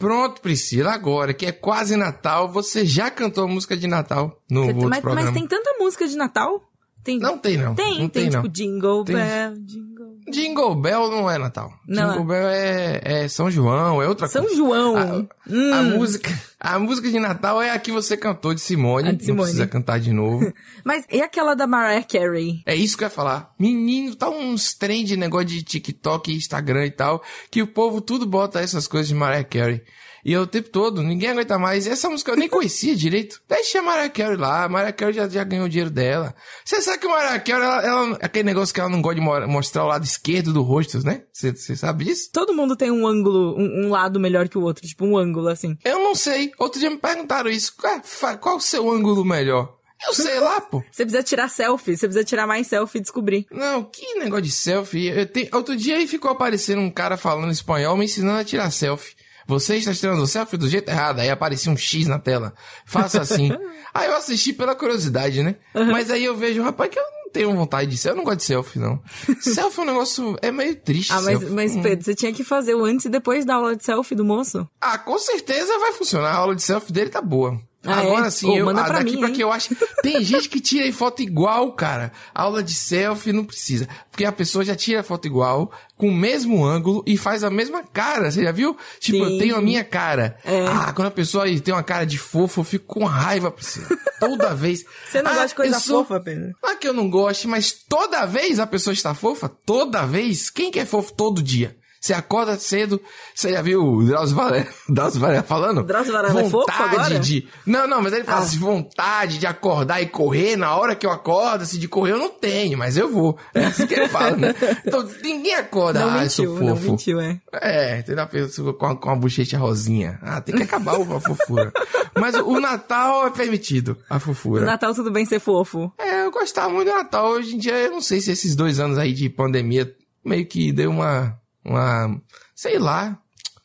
Pronto, Priscila, agora que é quase Natal, você já cantou a música de Natal no outro mas, programa. mas tem tanta música de Natal? Tem, Não tem, não. Tem, não tem, tem, tipo não. Jingle Tem- Bell, Jingle Jingle Bell não é Natal. Não Jingle Bell é, é São João, é outra São coisa. João. A, Hum. a música, a música de Natal é a que você cantou de Simone. A de Simone. Não precisa cantar de novo. Mas e aquela da Mariah Carey? É isso que eu ia falar. Menino, tá uns trem de negócio de TikTok, Instagram e tal, que o povo tudo bota essas coisas de Mariah Carey. E eu o tempo todo, ninguém aguenta mais. Essa música eu nem conhecia direito. Deixa a Mariah Carey lá. A Mariah Carey já, já ganhou o dinheiro dela. Você sabe que a Mariah Carey, ela, ela- aquele negócio que ela não gosta de mo- mostrar o lado esquerdo do rosto, né? Você sabe disso? Todo mundo tem um ângulo, um, um lado melhor que o outro, tipo um ângulo assim. Eu não sei. Outro dia me perguntaram isso. Qual, fa- qual o seu ângulo melhor? Eu sei lá, pô. Você precisa tirar selfie, você precisa tirar mais selfie e descobrir. Não, que negócio de selfie. Eu te- Outro dia aí ficou aparecendo um cara falando espanhol me ensinando a tirar selfie. Você está tirando selfie do jeito errado. Aí aparecia um X na tela. Faça assim. aí eu assisti pela curiosidade, né? Mas aí eu vejo, rapaz, que eu não tenho vontade de selfie. Eu não gosto de selfie, não. selfie é um negócio... É meio triste, Ah, mas, mas Hum. Pedro, você tinha que fazer o antes e depois da aula de selfie do moço. Ah, com certeza vai funcionar. A aula de selfie dele tá boa. Ah, Agora é? sim, Pô, eu, manda ah, pra daqui mim, pra hein? que eu acho. Tem gente que tira foto igual, cara. Aula de selfie não precisa. Porque a pessoa já tira foto igual, com o mesmo ângulo e faz a mesma cara. Você já viu? Tipo, Sim. eu tenho a minha cara. É. Ah, quando a pessoa tem uma cara de fofo, eu fico com raiva, Priscila. Toda vez. Você não Ah, gosta de coisa sou- fofa, Pedro? Não é que eu não goste, mas toda vez a pessoa está fofa, toda vez. Quem que é fofo todo dia? Você acorda cedo, você já viu o Drauzio Varela, Drauzio Varela falando? Drauzio Varela é fofo agora? de... Não, não, mas ele fala Ah. assim, vontade de acordar e correr na hora que eu acordo, assim, de correr eu não tenho, mas eu vou. É assim que ele fala, né? Então, ninguém acorda, Não ah, eu sou mentiu, não fofo. mentiu, é. É, tem uma pessoa com a, com a bochecha rosinha. Ah, tem que acabar a fofura. Mas o Natal é permitido, a fofura. Natal tudo bem ser fofo. É, eu gostava muito do Natal. Hoje em dia, eu não sei se esses dois anos aí de pandemia meio que deu uma. Uma sei lá.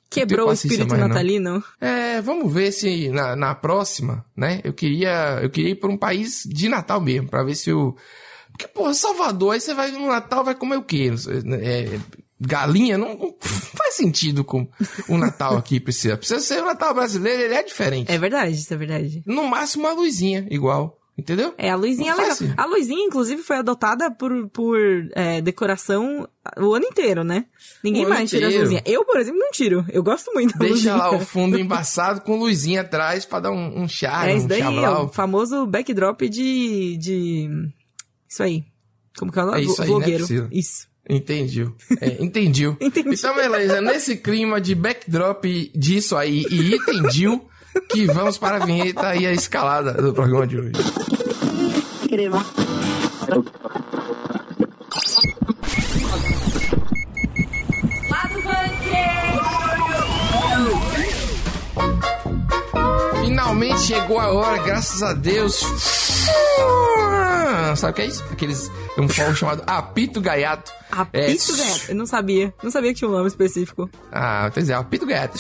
Quebrou o espírito mais, não. natalino. É, vamos ver se na, na próxima, né? Eu queria, eu queria ir pra um país de Natal mesmo, pra ver se o. Porque, pô, Salvador, aí você vai no Natal, vai comer o quê? É, galinha? Não, não faz sentido com o Natal aqui, precisa. Precisa ser o Natal brasileiro, ele é diferente. É verdade, isso é verdade. No máximo uma luzinha, igual. Entendeu? É, a luzinha é legal. A luzinha, inclusive, foi adotada por, por é, decoração o ano inteiro, né? Ninguém O mais tira as inteiro. luzinhas. Eu, por exemplo, não tiro. Eu gosto muito da Deixa luzinha. lá o fundo embaçado com luzinha atrás pra dar um, um charme, É isso um daí, é o famoso backdrop de, de... Isso aí. Como que é o nome? É isso aí, né, Vlogueiro. Priscila? Isso. Entendi. É, entendi. Entendi. Então, beleza. Nesse clima de backdrop disso aí e entendiu que vamos para a vinheta e a escalada do programa de hoje. Finalmente chegou a hora, graças a Deus. Sabe o que é isso? Aqueles. Um fogo chamado apito gaiato. É, Apito Gato. Eu não sabia. Não sabia que tinha um nome específico. Ah, quer dizer, apito gaiato.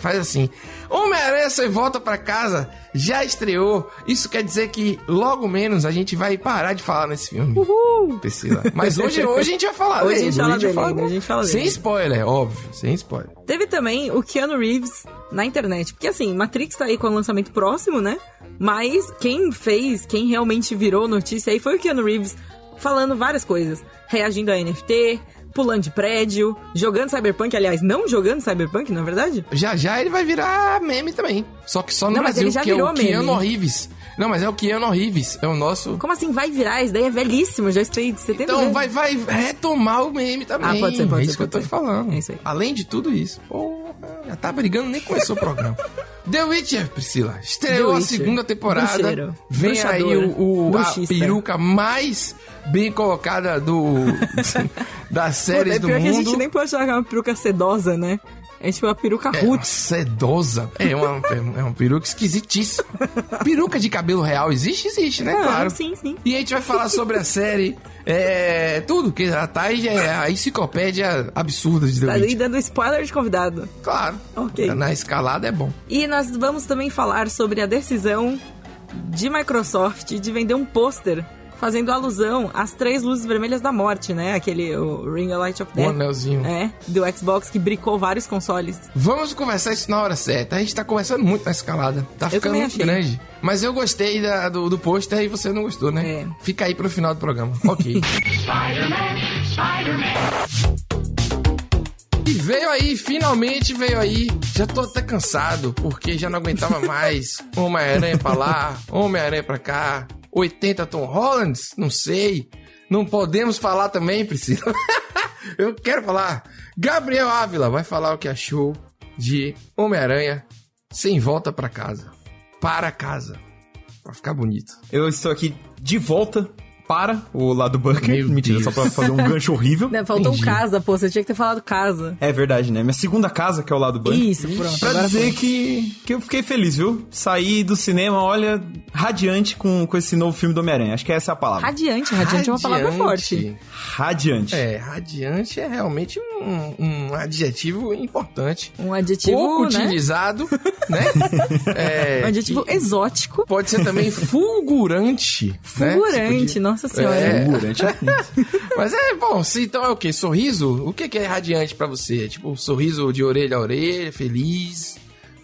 Faz assim. Homem-Aranha você volta pra casa, já estreou. Isso quer dizer que logo menos a gente vai parar de falar nesse filme. Uhul! Priscila. Mas hoje, hoje a gente vai falar Hoje a gente fala vai dele falar ainda, a gente fala Sem spoiler, óbvio. Sem spoiler. Teve também o Keanu Reeves na internet. Porque assim, Matrix tá aí com o lançamento próximo, né? Mas quem fez, quem realmente virou notícia aí foi o Keanu Reeves falando várias coisas. Reagindo a NFT, pulando de prédio, jogando Cyberpunk. Aliás, não jogando Cyberpunk, na verdade? Já já ele vai virar meme também. Só que só no Não, mas Brasil, ele já que é virou o Keanu meme. Reeves. Não, mas é o Keanu Reeves. É o nosso... Como assim vai virar? Isso daí é velhíssimo, já tem 70 Então anos. vai, vai retomar o meme também. Ah, pode ser, pode é ser, isso que eu pode tô ser. falando. É isso aí. Além de tudo isso. Porra, já tá brigando, nem começou o programa. The Witcher, Priscila. Estreou The a Witcher. segunda temporada. Bruxeiro. Vem aí Bruxador. o, o- a peruca mais bem colocada do das séries é do pior que a mundo. gente nem pode achar é uma peruca sedosa, né? É tipo uma peruca É roots. sedosa. É uma, é uma peruca esquisitíssima. Peruca de cabelo real existe? Existe, né? Ah, claro. sim, sim. E a gente vai falar sobre a série. É, tudo, que a Thais é a enciclopédia absurda de The Tá dando spoiler de convidado. Claro. Ok. Na escalada é bom. E nós vamos também falar sobre a decisão de Microsoft de vender um pôster fazendo alusão às três luzes vermelhas da morte, né? Aquele o Ring of Light of O Death. anelzinho. É, do Xbox que bricou vários consoles. Vamos conversar isso na hora certa. A gente tá conversando muito na escalada. Tá ficando também muito achei. grande. Mas eu gostei da- do, do pôster e você não gostou, né? É. Fica aí pro final do programa. Ok. E veio aí, finalmente veio aí. Já tô até cansado, porque já não aguentava mais. Homem-Aranha pra lá, Homem-Aranha pra cá. 80 Tom Hollands? Não sei. Não podemos falar também, Priscila. Eu quero falar. Gabriel Ávila vai falar o que achou de Homem-Aranha sem volta pra casa. Para casa. Pra ficar bonito. Eu estou aqui de volta para o lado bunker. Meu Mentira, Deus. só pra fazer um gancho horrível. Né, Faltou Entendi. casa, pô. Você tinha que ter falado casa. É verdade, né? Minha segunda casa, que é o lado bunker. Isso, pronto. Pra agora dizer foi. que, que eu fiquei feliz, viu? Saí do cinema, olha, radiante com, com esse novo filme do Homem-Aranha. Acho que essa é a palavra. Radiante, radiante é uma palavra Radiante. forte. Radiante. É, radiante é realmente um, um adjetivo importante. Um adjetivo, Pouco né? utilizado, né? É, Um adjetivo exótico. Pode ser também fulgurante. né? Fulgurante, podia- nossa senhora. É. Fulgurante é. Mas é bom, se então é o quê? Sorriso? O que que é radiante pra você? É tipo sorriso de orelha a orelha, feliz,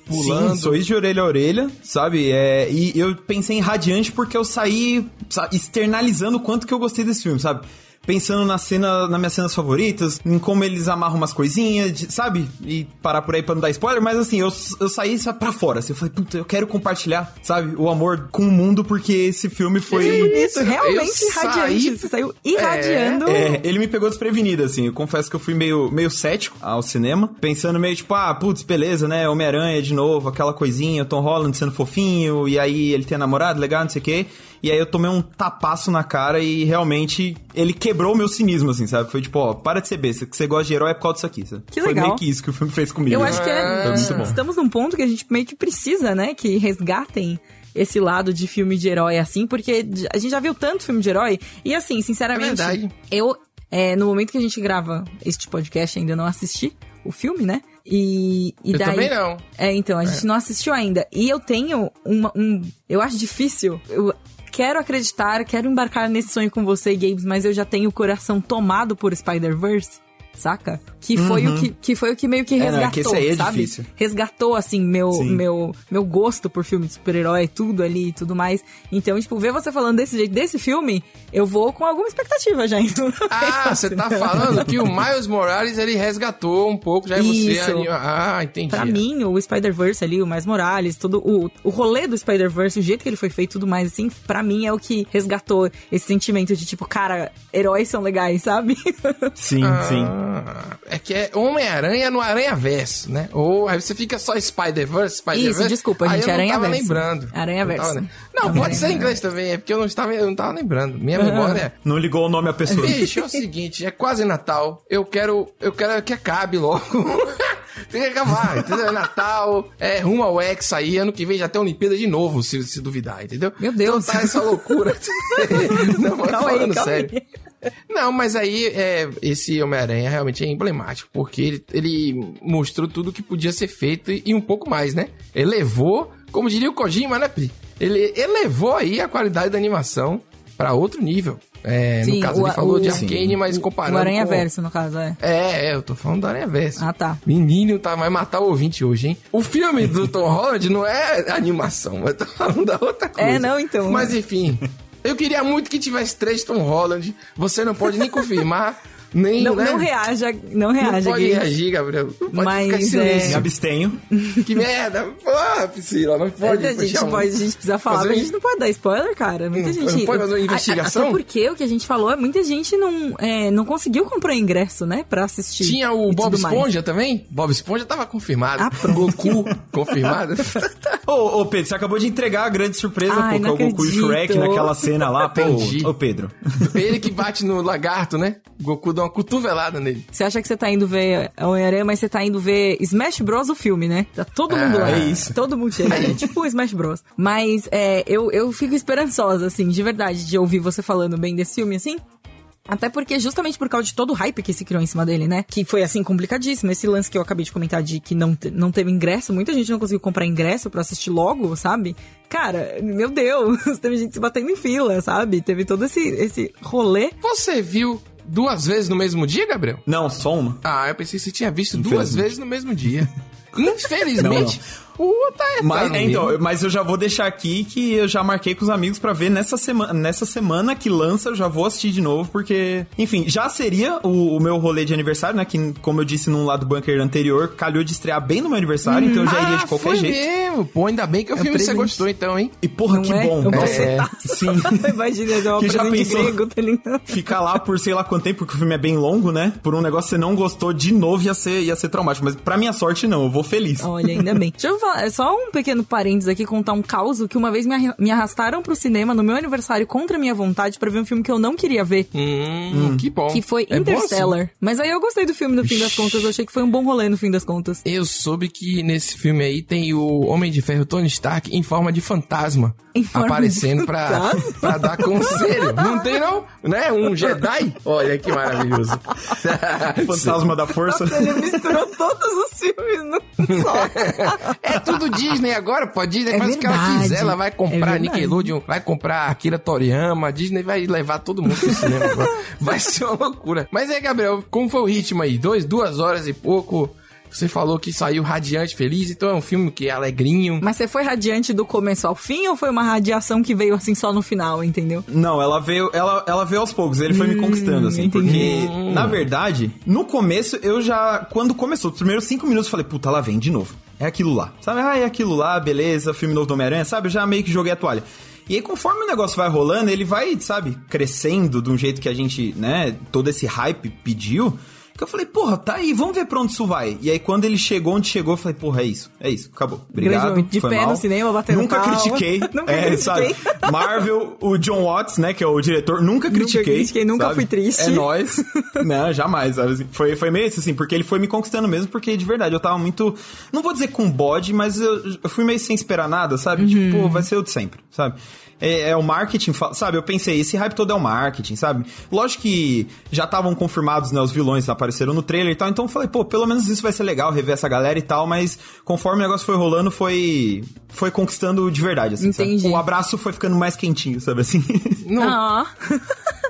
pulando. Sim, sorriso de orelha a orelha, sabe? É, e eu pensei em radiante porque eu saí sabe, externalizando o quanto que eu gostei desse filme, sabe? Pensando na cena, nas minhas cenas favoritas, em como eles amarram umas coisinhas, de- sabe? E parar por aí pra não dar spoiler, mas assim, eu, eu saí pra fora. Assim, eu falei, puta, eu quero compartilhar, sabe? O amor com o mundo, porque esse filme foi. Isso, realmente eu radiante. saí- Você saiu irradiando. É, ele me pegou desprevenido, assim. Eu confesso que eu fui meio, meio cético ao cinema, pensando meio tipo, ah, putz, beleza, né? Homem-Aranha de novo, aquela coisinha, Tom Holland sendo fofinho, e aí ele tem namorado, legal, não sei o quê. E aí eu tomei um tapaço na cara e realmente ele quebrou o meu cinismo, assim, sabe? Foi tipo, ó, para de ser besta, que você gosta de herói é por causa disso aqui, sabe? Que Foi legal. meio que isso que o filme fez comigo. Eu acho que é, bom. estamos num ponto que a gente meio que precisa, né? Que resgatem esse lado de filme de herói, assim, porque a gente já viu tanto filme de herói. E assim, sinceramente, É verdade. eu, é, no momento que a gente grava este podcast, ainda não assisti o filme, né? E, e Eu daí. também não. É, então, a gente não assistiu ainda. E eu tenho uma, um. Eu acho difícil. Eu quero acreditar, quero embarcar nesse sonho com você, Gabes, mas eu já tenho o coração tomado por Spider-Verse. Saca? Que foi, o que, que foi o que meio que Uhum. É, resgatou, não, é que esse aí é sabe? difícil. Resgatou, assim, meu, Sim. meu, meu gosto por filme de super-herói, tudo ali e tudo mais. Então, tipo, ver você falando desse jeito, desse filme, eu vou com alguma expectativa já. Então, Ah, você tá falando que o Miles Morales ele resgatou um pouco, já é você Isso. ali. Ah, entendi. Pra mim, o Spider-Verse ali, o Mais Morales, todo o, o rolê do Spider-Verse, o jeito que ele foi feito, tudo mais, assim, pra mim é o que resgatou esse sentimento de tipo, cara, heróis são legais, sabe? Sim, sim. É que é Homem-Aranha no Aranha-Verso, né? Ou aí você fica só Spider-Verse, Spider-Verse. Isso, desculpa, aí gente, eu não tava Aranha-Verso. lembrando. Aranha-Verso. Não, tava- não, pode ser em inglês também, é porque eu não estava, eu não tava lembrando. Minha memória Não ligou o nome à pessoa. Bicho, é o seguinte, é quase Natal. Eu quero, eu quero que acabe logo. Tem que acabar, entendeu? É Natal, é rumo ao X aí, ano que vem já tem Olimpíada de novo, se, se duvidar, entendeu? Meu Deus. Então tá essa loucura. Não, mas Calma aí, falando calma sério. aí. Não, mas aí é, esse Homem-Aranha realmente é emblemático, porque ele, ele mostrou tudo que podia ser feito e, e um pouco mais, né? Elevou, como diria o Kojima, né, Pri? Ele elevou aí a qualidade da animação pra outro nível. É, Sim, no caso, o- ele falou o- de Sim. Arcane, mas comparando o Aranha com... Verso, no caso, é. É, é, eu tô falando do Aranha Verso. Ah, tá. Menino, tá, vai matar o ouvinte hoje, hein? O filme do Tom Holland não é animação, eu tô falando da outra coisa. É, não, então. Mas enfim, eu queria muito que tivesse três Tom Holland. Você não pode nem confirmar, nem, Não, né? não reaja, não Não reaja, pode Gui. reagir, Gabriel. Não pode Mas, ficar Me silêncio. abstenho. Que merda. Porra, Priscila, não pode. a, gente um- pode, a gente precisa falar, fazer mas a gente não pode dar spoiler, cara. Muita Hum, gente. não pode fazer uma A- a- investigação? Até porque o que a gente falou é muita gente não, é, não conseguiu comprar ingresso, né? Pra assistir. Tinha o Bob. Esponja também? Bob Esponja tava confirmado. Ah, pronto. Goku confirmado. Ô, ô, Pedro, você acabou de entregar a grande surpresa, Ai, pô, é o não Goku e o Shrek naquela cena lá, pô. Ô, Pedro. Ele que bate no lagarto, né? Goku dá uma cotovelada nele. Você acha que você tá indo ver Homem-Aranha, mas você tá indo ver Smash Bros. o filme, né? Tá todo mundo Ah, lá. é isso. Todo mundo chega. É tipo Smash Bros. Mas é, eu, eu fico esperançosa, assim, de verdade, de ouvir você falando bem desse filme, assim. Até porque, justamente por causa de todo o hype que se criou em cima dele, né? Que foi, assim, complicadíssimo. Esse lance que eu acabei de comentar de que não, não teve ingresso, muita gente não conseguiu comprar ingresso pra assistir logo, sabe? Cara, meu Deus, teve gente se batendo em fila, sabe? Teve todo esse, esse rolê. Você viu duas vezes no mesmo dia, Gabriel? Não, só uma. Ah, eu pensei que você tinha visto duas vezes no mesmo dia. Infelizmente. Puta, é Mas, tá é, então, mas eu já vou deixar aqui que eu já marquei com os amigos pra ver nessa semana, nessa semana que lança, eu já vou assistir de novo, porque, enfim, já seria o, o meu rolê de aniversário, né? Que, como eu disse num lado bunker anterior, calhou de estrear bem no meu aniversário, então eu já iria de Ah, qualquer foi jeito. mesmo. Pô, ainda bem que o É filme você gostou, então, hein? E porra, Não que é? bom. Eu Nossa, É. sim. Imagina, é uma Que já pensou? grego, tá ligado? Ficar lá por sei lá quanto tempo, porque o filme é bem longo, né? Por um negócio que você não gostou de novo ia ser, ia ser traumático. Mas pra minha sorte, não, eu vou feliz. Olha, ainda bem. Deixa eu falar, é só um pequeno parênteses aqui, contar um caos que uma vez me arra- me arrastaram pro cinema no meu aniversário contra a minha vontade pra ver um filme que eu não queria ver. Hum, que bom. Que foi É bom Interstellar. Mas aí eu gostei do filme no fim das contas. Eu achei que foi um bom rolê no fim das contas. Eu soube que nesse filme aí tem o Homem de Ferro Tony Stark em forma de fantasma. Em forma de aparecendo pra, fantasma? pra dar conselho. Não tem, não? Né? Um Jedi? Olha que maravilhoso. Fantasma da Força. Ele misturou todos os filmes no só. É tudo Disney agora, pô. A Disney É faz o que ela verdade. quiser. Ela vai É comprar verdade. Nickelodeon, vai comprar Akira Toriyama. A Disney vai levar todo mundo pro cinema agora. Vai ser uma loucura. Mas aí, Gabriel, como foi o ritmo aí? Dois, duas horas e pouco. Você falou que saiu radiante, feliz. Então é um filme que é alegrinho. Mas você foi radiante do começo ao fim ou foi uma radiação que veio assim só no final, entendeu? Não, ela veio, ela, ela veio aos poucos, ele foi me conquistando, assim, entendi. porque, na verdade, no começo, eu já, quando começou, os primeiros cinco minutos, eu falei, puta, lá vem de novo. É aquilo lá. Sabe, ah, é aquilo lá, beleza, filme novo do Homem-Aranha, sabe? Eu já meio que joguei a toalha. E aí, conforme o negócio vai rolando, ele vai, sabe, crescendo de um jeito que a gente, né, todo esse hype pediu. Que eu falei, porra, tá aí, vamos ver pra onde isso vai. E aí, quando ele chegou onde chegou, eu falei, porra, é isso, é isso, acabou. Obrigado. De foi pé mal. no cinema, batendo Nunca palma. critiquei. Nunca é, critiquei. sabe? Marvel, o John Watts, né, que é o diretor, nunca critiquei. critiquei, nunca sabe? fui triste. É nóis. Não, jamais, sabe? assim. Foi, foi meio isso, assim, porque ele foi me conquistando mesmo, porque de verdade eu tava muito. Não vou dizer com bode, mas eu, eu fui meio sem esperar nada, sabe? Uhum. Tipo, vai ser o de sempre, sabe? É, é o marketing, sabe? Eu pensei, esse hype todo é o marketing, sabe? Lógico que já estavam confirmados, né? Os vilões apareceram no trailer e tal, então eu falei, pô, pelo menos isso vai ser legal, rever essa galera e tal, mas conforme o negócio foi rolando, foi. Foi conquistando de verdade, assim. sabe? Entendi. O abraço foi ficando mais quentinho, sabe assim? Não, Ah,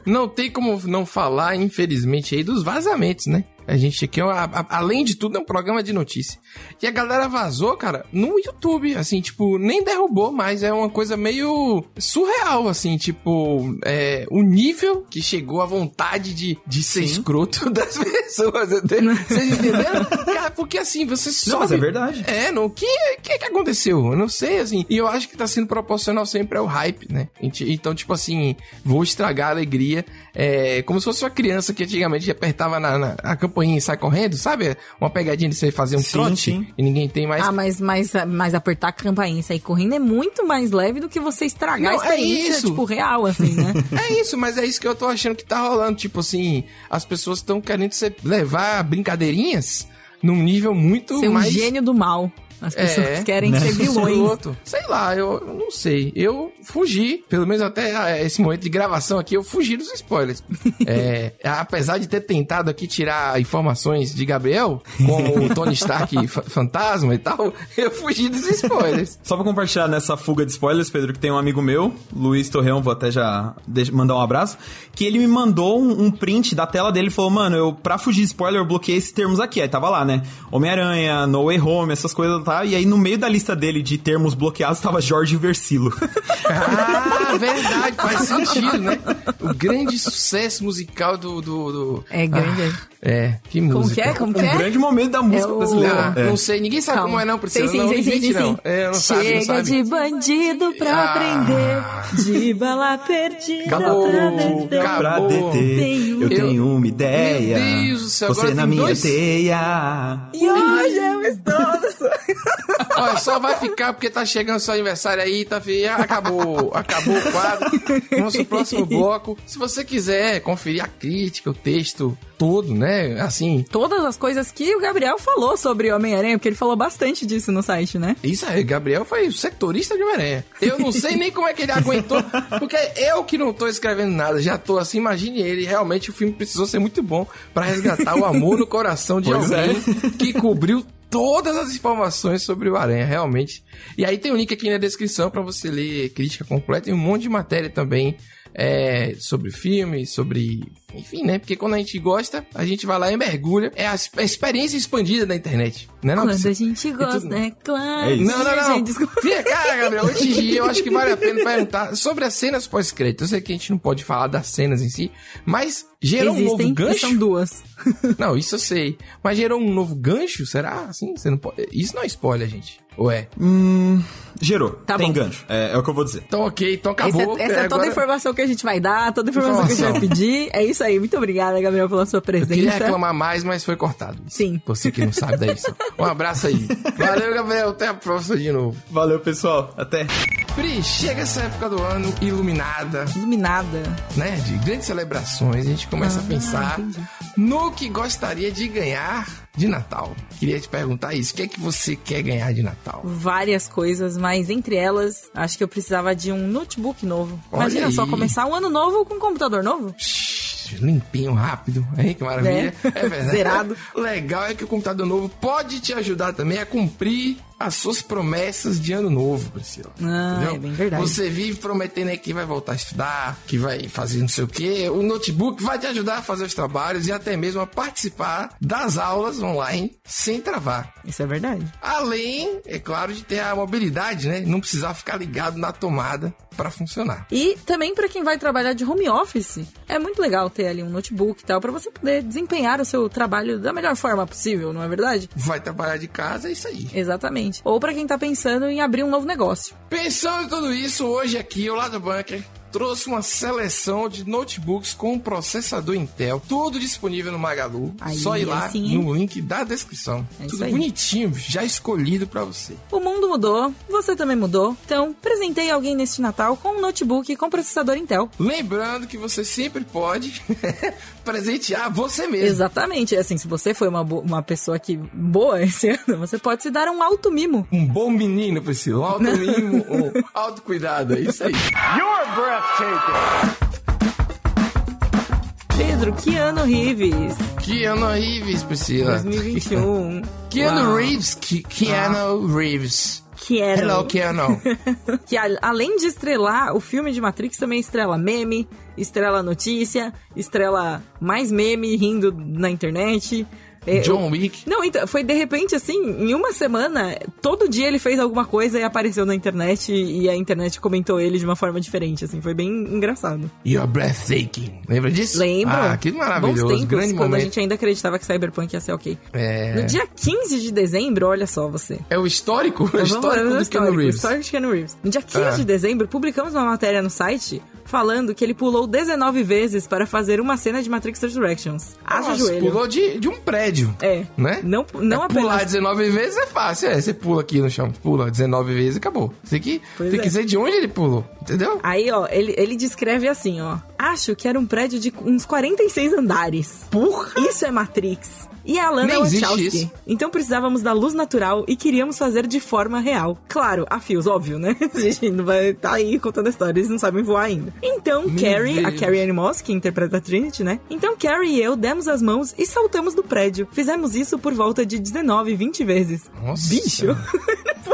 não tem como não falar, infelizmente, aí dos vazamentos, né? A gente aqui, é uma- a- além de tudo, é um programa de notícia. E a galera vazou, cara, no YouTube, assim, tipo, nem derrubou, mas é uma coisa meio surreal, assim, tipo, é, o nível que chegou a vontade de, de ser escroto das pessoas? Vocês entenderam? Cara, porque assim, você sobe... mas é verdade. É, não, o que, que que aconteceu? Eu não sei, assim, e eu acho que tá sendo proporcional sempre ao hype, né? Ent- Então, tipo assim, vou estragar a alegria, é, como se fosse uma criança que antigamente apertava na, na a campainha e sai correndo, sabe? Uma pegadinha de você fazer um Sim, trote sim. e ninguém tem mais. ah mas, mas, mas apertar a campainha e sair correndo é muito mais leve do que você estragar Não, a é experiência, isso. tipo, real, assim, né? É isso, mas é isso que eu tô achando que tá rolando. Tipo assim, as pessoas estão querendo se levar brincadeirinhas num nível muito Ser um mais. gênio do mal. As pessoas É, querem né? ser vilões. Sei lá, eu, eu não sei. Eu fugi, pelo menos até ah, esse momento de gravação aqui, eu fugi dos spoilers. É, apesar de ter tentado aqui tirar informações de Gabriel, como o Tony Stark fa- fantasma e tal, eu fugi dos spoilers. Só pra compartilhar nessa fuga de spoilers, Pedro, que tem um amigo meu, Luiz Torreão, vou até já mandar um abraço, que ele me mandou um, um print da tela dele e falou, mano, eu, pra fugir de spoiler, eu bloqueei esses termos aqui. Aí tava lá, né? Homem-Aranha, No Way Home, essas coisas, E aí no meio da lista dele de termos bloqueados tava Jorge Versilo. Ah, verdade, faz sentido, né? O grande sucesso musical do. do, do- É grande. Ah, é, que Como música. que é? Como um que é? grande momento da música É o- brasileira. Ah, É. Não sei, ninguém sabe Calma. como é não, Priscila. Sei sim, não, sei sim, invente, sei não. sim. É, não sabe, não Chega sabe. de bandido pra Ah. prender, de bala perdida Acabou, pra deter. acabou. Pra deter, Tenho- eu tenho uma ideia. Meu Deus do céu, Você agora na minha dois? teia. E hoje eu estou... Olha, só vai ficar porque tá chegando seu aniversário aí, tá? Acabou, acabou o quadro. Vamos pro próximo bloco. Se você quiser conferir a crítica, o texto todo, né? Assim, Todas as coisas que o Gabriel falou sobre Homem-Aranha, porque ele falou bastante disso no site, né? Isso aí, Gabriel foi o setorista de Homem-Aranha. Eu não sei nem como é que ele aguentou, porque eu que não tô escrevendo nada, já tô assim, imagine ele, realmente o filme precisou ser muito bom pra resgatar o amor no coração de Pois alguém é. que cobriu todas as informações sobre o Aranha, realmente. E aí tem um link aqui na descrição pra você ler crítica completa e um monte de matéria também é, sobre filme, sobre. Enfim, né? Porque quando a gente gosta, a gente vai lá e mergulha. É a, a experiência expandida da internet. Né, não, Quando Priscila? a gente gosta, tudo- é claro. É. Não, não, não. Gente. Vem cá, Gabriel. Antes de ir, eu acho que vale a pena perguntar sobre as cenas pós-crédito. Eu sei que a gente não pode falar das cenas em si, mas gerou um Existem, novo e gancho. são duas. Não, isso eu sei. Mas gerou um novo gancho? Será? Assim, você não pode. Isso não é spoiler, gente. Ou é? Hum, gerou. Tá Tem bom. gancho. É, é o que eu vou dizer. Então, ok, então Essa, acabou. é- essa é toda Agora- a informação que a gente vai dar, toda a informação, que a gente vai Informação. pedir. É isso aí. Muito obrigada, Gabriel, pela sua Eu queria presença. reclamar mais, mas foi cortado. Sim. Você que não sabe daí. só. Um abraço aí. Valeu, Gabriel. Até a próxima de novo. Valeu, pessoal. Até. Pri, chega essa época do ano iluminada. Iluminada. né, de grandes celebrações, a gente começa a Ah, pensar entendi. no que gostaria de ganhar de Natal. Queria te perguntar isso, o que é que você quer ganhar de Natal? Várias coisas, mas entre elas, acho que eu precisava de um notebook novo. Olha Imagina só aí. começar um ano novo com um computador novo. Shhh, Limpinho, rápido, hein? Que maravilha. Né? É verdade. Zerado. Legal é que o computador novo pode te ajudar também a cumprir as suas promessas de ano novo, Priscila. Ah, Entendeu? é bem verdade. Você vive prometendo aí que vai voltar a estudar, que vai fazer não sei o quê. O notebook vai te ajudar a fazer os trabalhos e até mesmo a participar das aulas online sem travar. Isso é verdade. Além, é claro, de ter a mobilidade, né? Não precisar ficar ligado na tomada para funcionar. E também para quem vai trabalhar de home office, é muito legal ter ali um notebook e tal, para você poder desempenhar o seu trabalho da melhor forma possível, não é verdade? Vai trabalhar de casa, é isso aí. Exatamente. Ou para quem tá pensando em abrir um novo negócio. Pensando em tudo isso, hoje aqui, o Lado Bunker trouxe uma seleção de notebooks com processador Intel, tudo disponível no Magalu. Aí, Só ir lá assim, no link da descrição. É tudo bonitinho, já escolhido para você. O mundo mudou, você também mudou. Então, presentei alguém neste Natal com um notebook com processador Intel. Lembrando que você sempre pode presentear você mesmo. Exatamente. Assim, se você foi uma, uma pessoa que boa esse ano, você pode se dar um alto mimo. Um bom menino, Priscila. Um alto mínimo, um autocuidado. É isso aí. You're breathtaking. Pedro, Keanu Reeves, Keanu Reeves, Priscila. 2021. Keanu Uau. Reeves. Ke- Keanu Reeves. Keanu. Hello, Keanu. que a- além de estrelar o filme de Matrix, também estrela meme, estrela notícia, estrela mais meme rindo na internet. É, John Wick. Não, então, foi de repente assim, em uma semana, todo dia ele fez alguma coisa e apareceu na internet e a internet comentou ele de uma forma diferente, assim, foi bem engraçado. You're breathtaking. Lembra disso? Lembro? Ah, que maravilhoso. Bons tempos, Grande quando a momento. gente ainda acreditava que Cyberpunk ia ser ok. É... No dia 15 de dezembro, olha só você. É o histórico? O Vamos histórico do histórico, Keanu Reeves. histórico de Keanu Reeves. No dia 15 Ah. de dezembro, publicamos uma matéria no site falando que ele pulou 19 vezes para fazer uma cena de Matrix Resurrections. Haja Nossa, joelho. pulou de, de um prédio. É. Né? Não, não É, apenas... Pular 19 vezes é fácil, é. Você pula aqui no chão, pula 19 vezes e acabou. Você tem que, Pois tem é. que dizer de onde ele pulou, entendeu? Aí, ó, ele, ele descreve assim, ó. Acho que era um prédio de uns 46 andares. Porra! Isso é Matrix. E a Lana Wachowski. Então precisávamos da luz natural e queríamos fazer de forma real. Claro, a fios, óbvio, né? A gente não vai estar aí contando a história, eles não sabem voar ainda. Então, Meu Carrie, a Deus. Carrie Ann Moss, que interpreta a Trinity, né? Então, Carrie e eu demos as mãos e saltamos do prédio. Fizemos isso por volta de 19, 20 vezes. Nossa. Bicho!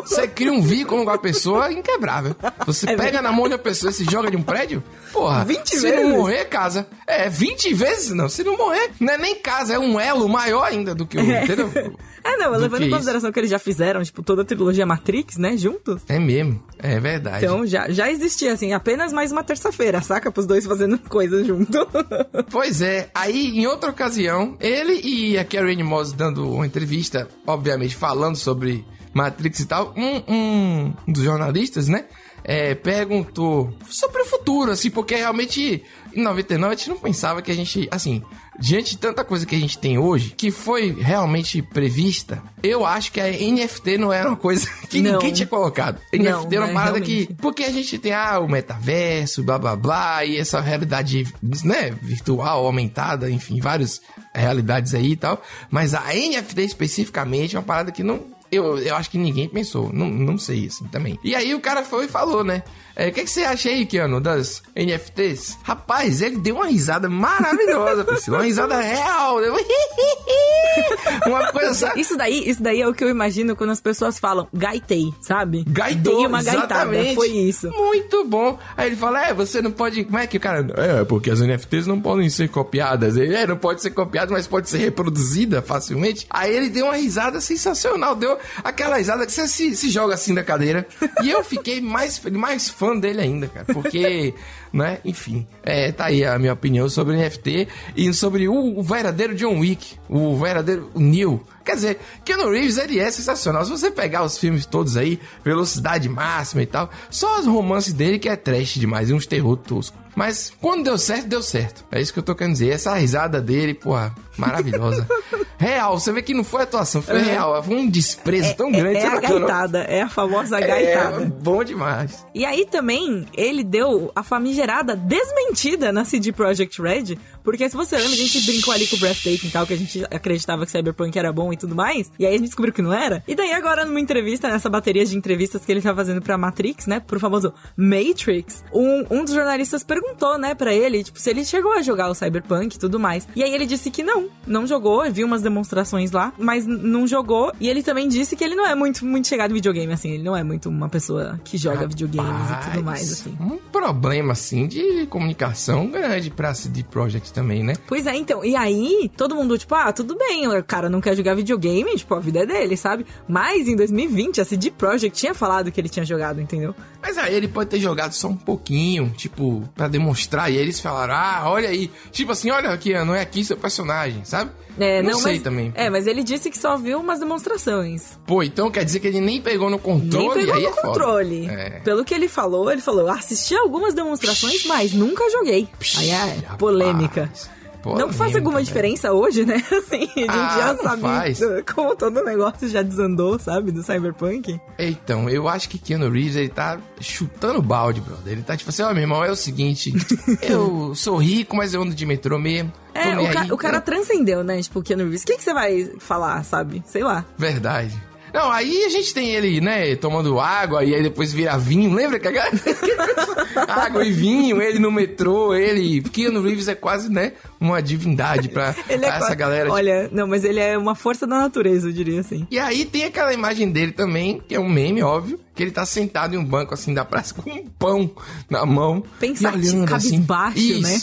Você cria um vínculo com a pessoa inquebrável. Você É pega verdade. na mão de uma pessoa e se joga de um prédio? Porra, 20 se vezes? não morrer, casa. É, 20 vezes não. Se não morrer, não é nem casa, é um elo maior ainda do que o. Entendeu? É, não, Do levando em isso? consideração que eles já fizeram, tipo, toda a trilogia Matrix, né, juntos. É mesmo, é verdade. Então já, já existia, assim, apenas mais uma terça-feira, saca? Pros dois fazendo coisas junto. Pois é, aí em outra ocasião, ele e a Ann Moss dando uma entrevista, obviamente falando sobre Matrix e tal, um, um dos jornalistas, né, é, perguntou sobre o futuro, assim, porque realmente em 99 a gente não pensava que a gente, assim, diante de tanta coisa que a gente tem hoje, que foi realmente prevista, eu acho que a NFT não era uma coisa que Não. ninguém tinha colocado. Não, NFT era uma né, parada que. Porque a gente tem ah, o metaverso, blá blá blá, e essa realidade, né, virtual, aumentada, enfim, várias realidades aí e tal. Mas a NFT especificamente é uma parada que não. Eu, eu acho que ninguém pensou. Não, não sei, assim, também. E aí o cara foi e falou, né? É, O que, que você acha aí, Keanu, das NFTs? Rapaz, ele deu uma risada maravilhosa, Priscila. Uma risada real. uma coisa, sabe? Isso daí, isso daí é o que eu imagino quando as pessoas falam gaitei, sabe? Gaitou, Dei uma gaitada, exatamente. foi isso. Muito bom. Aí ele fala, é, você não pode... Como é que o cara... É, porque as NFTs não podem ser copiadas. Ele, é, não pode ser copiada, mas pode ser reproduzida facilmente. Aí ele deu uma risada sensacional. Deu aquela risada que você se, se joga assim da cadeira. E eu fiquei mais, mais fã dele ainda, cara. Porque, né, enfim. É, tá aí a minha opinião sobre NFT e sobre o, o verdadeiro John Wick. O verdadeiro Neil. Quer dizer, Keanu Reeves, ele é sensacional. Se você pegar os filmes todos aí, velocidade máxima e tal, só os romances dele que é trash demais e uns terror tosco. Mas quando deu certo, deu certo. É isso que eu tô querendo dizer. Essa risada dele, porra, maravilhosa. Real, você vê que não foi atuação, foi real. Foi um desprezo tão grande. É, a não- não- gaitada, é a famosa É gaitada. bom demais. E aí também ele deu a famigerada desmentida na CD Projekt Red, porque se você lembra, a gente brincou ali com o Breathtaking e tal, que a gente acreditava que Cyberpunk era bom e tudo mais, e aí a gente descobriu que não era. E daí agora numa entrevista, nessa bateria de entrevistas que ele tá fazendo pra Matrix, né, pro famoso Matrix, um, um dos jornalistas perguntou, né, pra ele, tipo, se ele chegou a jogar o Cyberpunk e tudo mais. E aí ele disse que não, não jogou, viu umas demonstrações lá, mas não jogou. E ele também disse que ele não é muito, muito chegado em videogame, assim, ele não é muito uma pessoa que joga videogames e tudo mais, assim. Um problema, assim, de comunicação grande pra CD Projekt também, né? Pois é, então, e aí, todo mundo, tipo, ah, tudo bem, o cara não quer jogar videogame, tipo, a vida é dele, sabe? Mas em 2020, a CD Projekt tinha falado que ele tinha jogado, entendeu? Mas aí ele pode ter jogado só um pouquinho, tipo, pra demonstrar. E aí eles falaram, ah, olha aí. Tipo assim, olha aqui, não é aqui seu personagem, sabe? É, não, sei mas, também. É, mas ele disse que só viu umas demonstrações. Pô, então quer dizer que ele nem pegou no controle? Nem pegou no é controle. É. Pelo que ele falou, ele falou, assisti algumas demonstrações, mas nunca joguei. Aí é Rapaz, polêmica. Não que faça polêmica, alguma velho. diferença hoje, né? Assim, a gente Ah, já sabe faz. como todo negócio já desandou, sabe? Do Cyberpunk. Então, eu acho que Keanu Reeves, ele tá chutando balde, brother. Ele tá tipo assim, ó, meu irmão, é o seguinte, eu sou rico, mas eu ando de metrô mesmo. É, o, ca- aí, o cara né? transcendeu, né? Tipo, o Keanu Reeves. O que, que você vai falar, sabe? Sei lá. Verdade. Não, aí a gente tem ele, né, tomando água e aí depois vira vinho. Lembra que água e vinho, ele no metrô, ele... Keanu Reeves é quase, né, uma divindade pra, Ele é pra essa qua- galera. Olha, não, mas ele é uma força da natureza, eu diria assim. E aí tem aquela imagem dele também, que é um meme, óbvio, que ele tá sentado em um banco assim da praça com um pão na mão. Pensativo, olhando assim. cabisbaixo, né?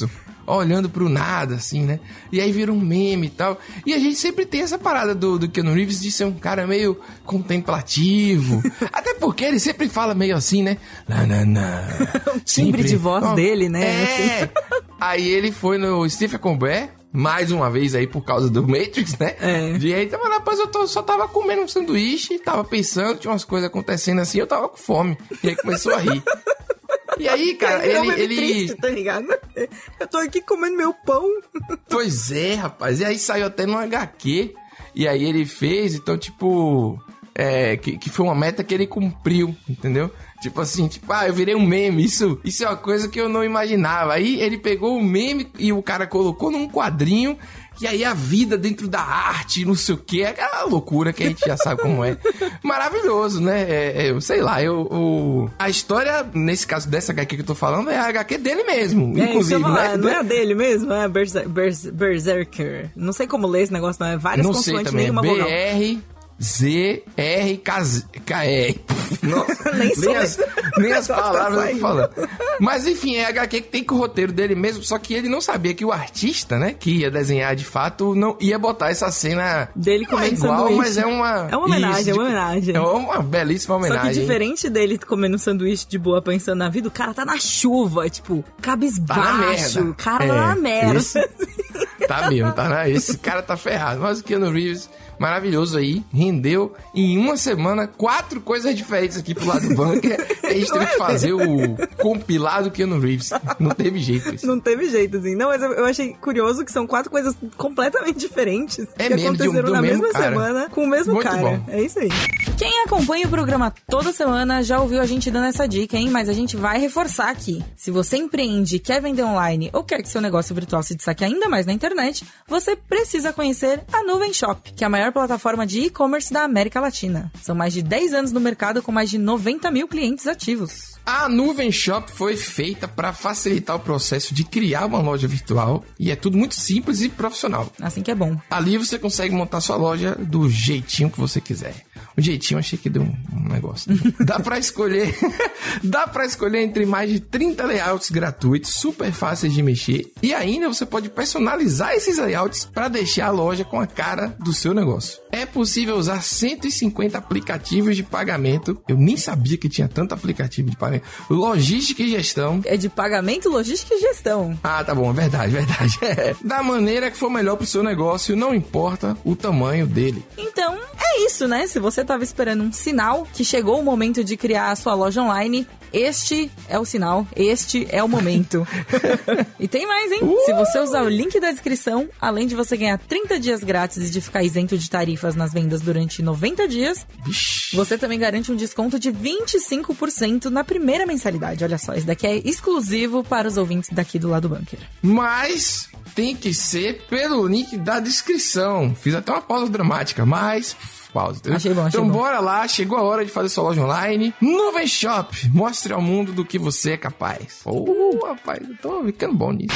Olhando pro nada, assim, né? E aí vira um meme e tal. E a gente sempre tem essa parada do, do Keanu Reeves de ser um cara meio contemplativo. Até porque ele sempre fala meio assim, né? Na, na, na. timbre de voz dele, né? É. Aí ele foi no Stephen Colbert, mais uma vez aí por causa do Matrix, né? É. E aí tava, rapaz, eu tô- só tava comendo um sanduíche, tava pensando, tinha umas coisas acontecendo assim, eu tava com fome. E aí começou a rir. E aí, cara, Ele ele, ele... triste, tá ligado? Eu tô aqui comendo meu pão. Pois é, rapaz. E aí saiu até no HQ. E aí ele fez, então, tipo. É, que, que foi uma meta que ele cumpriu, entendeu? Tipo assim, tipo, ah, eu virei um meme. Isso, isso é uma coisa que eu não imaginava. Aí ele pegou o meme e o cara colocou num quadrinho. E aí a vida dentro da arte, não sei o que, aquela loucura que a gente já sabe como é. Maravilhoso, né? É, é, eu sei lá, eu, o- a história, nesse caso dessa HQ que eu tô falando, é a HQ dele mesmo. É, inclusive, eu né? Não é a dele mesmo? É Berser- Bers- Berserker. Não sei como ler esse negócio, não. É várias Não sei consoantes, também. nenhuma vogal. BR, Z, R, K, Z- K, R. Nossa, Nem sou as, nem as Tá palavras eu saindo. tô falando. Mas enfim, é HQ que tem com o roteiro dele mesmo, só que ele não sabia que o artista, né, que ia desenhar de fato, não ia botar essa cena Dele é comendo igual, sanduíche. mas é uma É uma homenagem, Isso, é uma homenagem. É uma belíssima Só homenagem. que diferente dele comendo um sanduíche de boa pensando na vida, o cara tá na chuva, tipo, cabisbaixo. Tá na merda. O cara É, tá na merda. esse- Tá mesmo, tá na, esse cara tá ferrado. Mas o Keanu Reeves, maravilhoso aí. Rendeu em uma semana quatro coisas diferentes aqui pro lado do bunker. a gente teve que fazer o compilado Keanu Reeves. Não teve jeito isso. Não teve jeito, assim. Não, mas eu, achei curioso que são quatro coisas completamente diferentes É que mesmo, de um- aconteceram na mesmo mesma cara. semana com o mesmo Muito cara. bom. É isso aí. Quem acompanha o programa toda semana já ouviu a gente dando essa dica, hein? Mas a gente vai reforçar aqui. Se você empreende, quer vender online ou quer que seu negócio virtual se destaque ainda mais na internet, você precisa conhecer a Nuvem Shop, que é a maior plataforma de e-commerce da América Latina. São mais de 10 anos no mercado com mais de 90 mil clientes ativos. A Nuvem Shop foi feita para facilitar o processo de criar uma loja virtual e é tudo muito simples e profissional. Assim que é bom. Ali você consegue montar sua loja do jeitinho que você quiser. O jeitinho achei que deu um, um negócio. dá pra escolher, dá para escolher entre mais de 30 layouts gratuitos, super fáceis de mexer e ainda você pode personalizar esses layouts para deixar a loja com a cara do seu negócio. É possível usar 150 aplicativos de pagamento. Eu nem sabia que tinha tanto aplicativo de pagamento. Logística e gestão. É de pagamento, logística e gestão. Ah, tá bom, é verdade, verdade. É. Da maneira que for melhor pro seu negócio, não importa o tamanho dele. Então, é isso, né? Se você estava esperando um sinal que chegou o momento de criar a sua loja online, este é o sinal, este é o momento. e tem mais, hein? Se você usar o link da descrição, além de você ganhar 30 dias grátis e de ficar isento de tarifas nas vendas durante 90 dias, você também garante um desconto de 25% na primeira mensalidade. Olha só, isso daqui é exclusivo para os ouvintes daqui do lado bunker. Mas tem que ser pelo link da descrição. Fiz até uma pausa dramática, mas. Entendeu? Achei bom, achei então bom. bora lá, chegou a hora de fazer sua loja online. Nuvem Shop, mostre ao mundo do que você é capaz. Oh, rapaz, eu tô ficando bom nisso.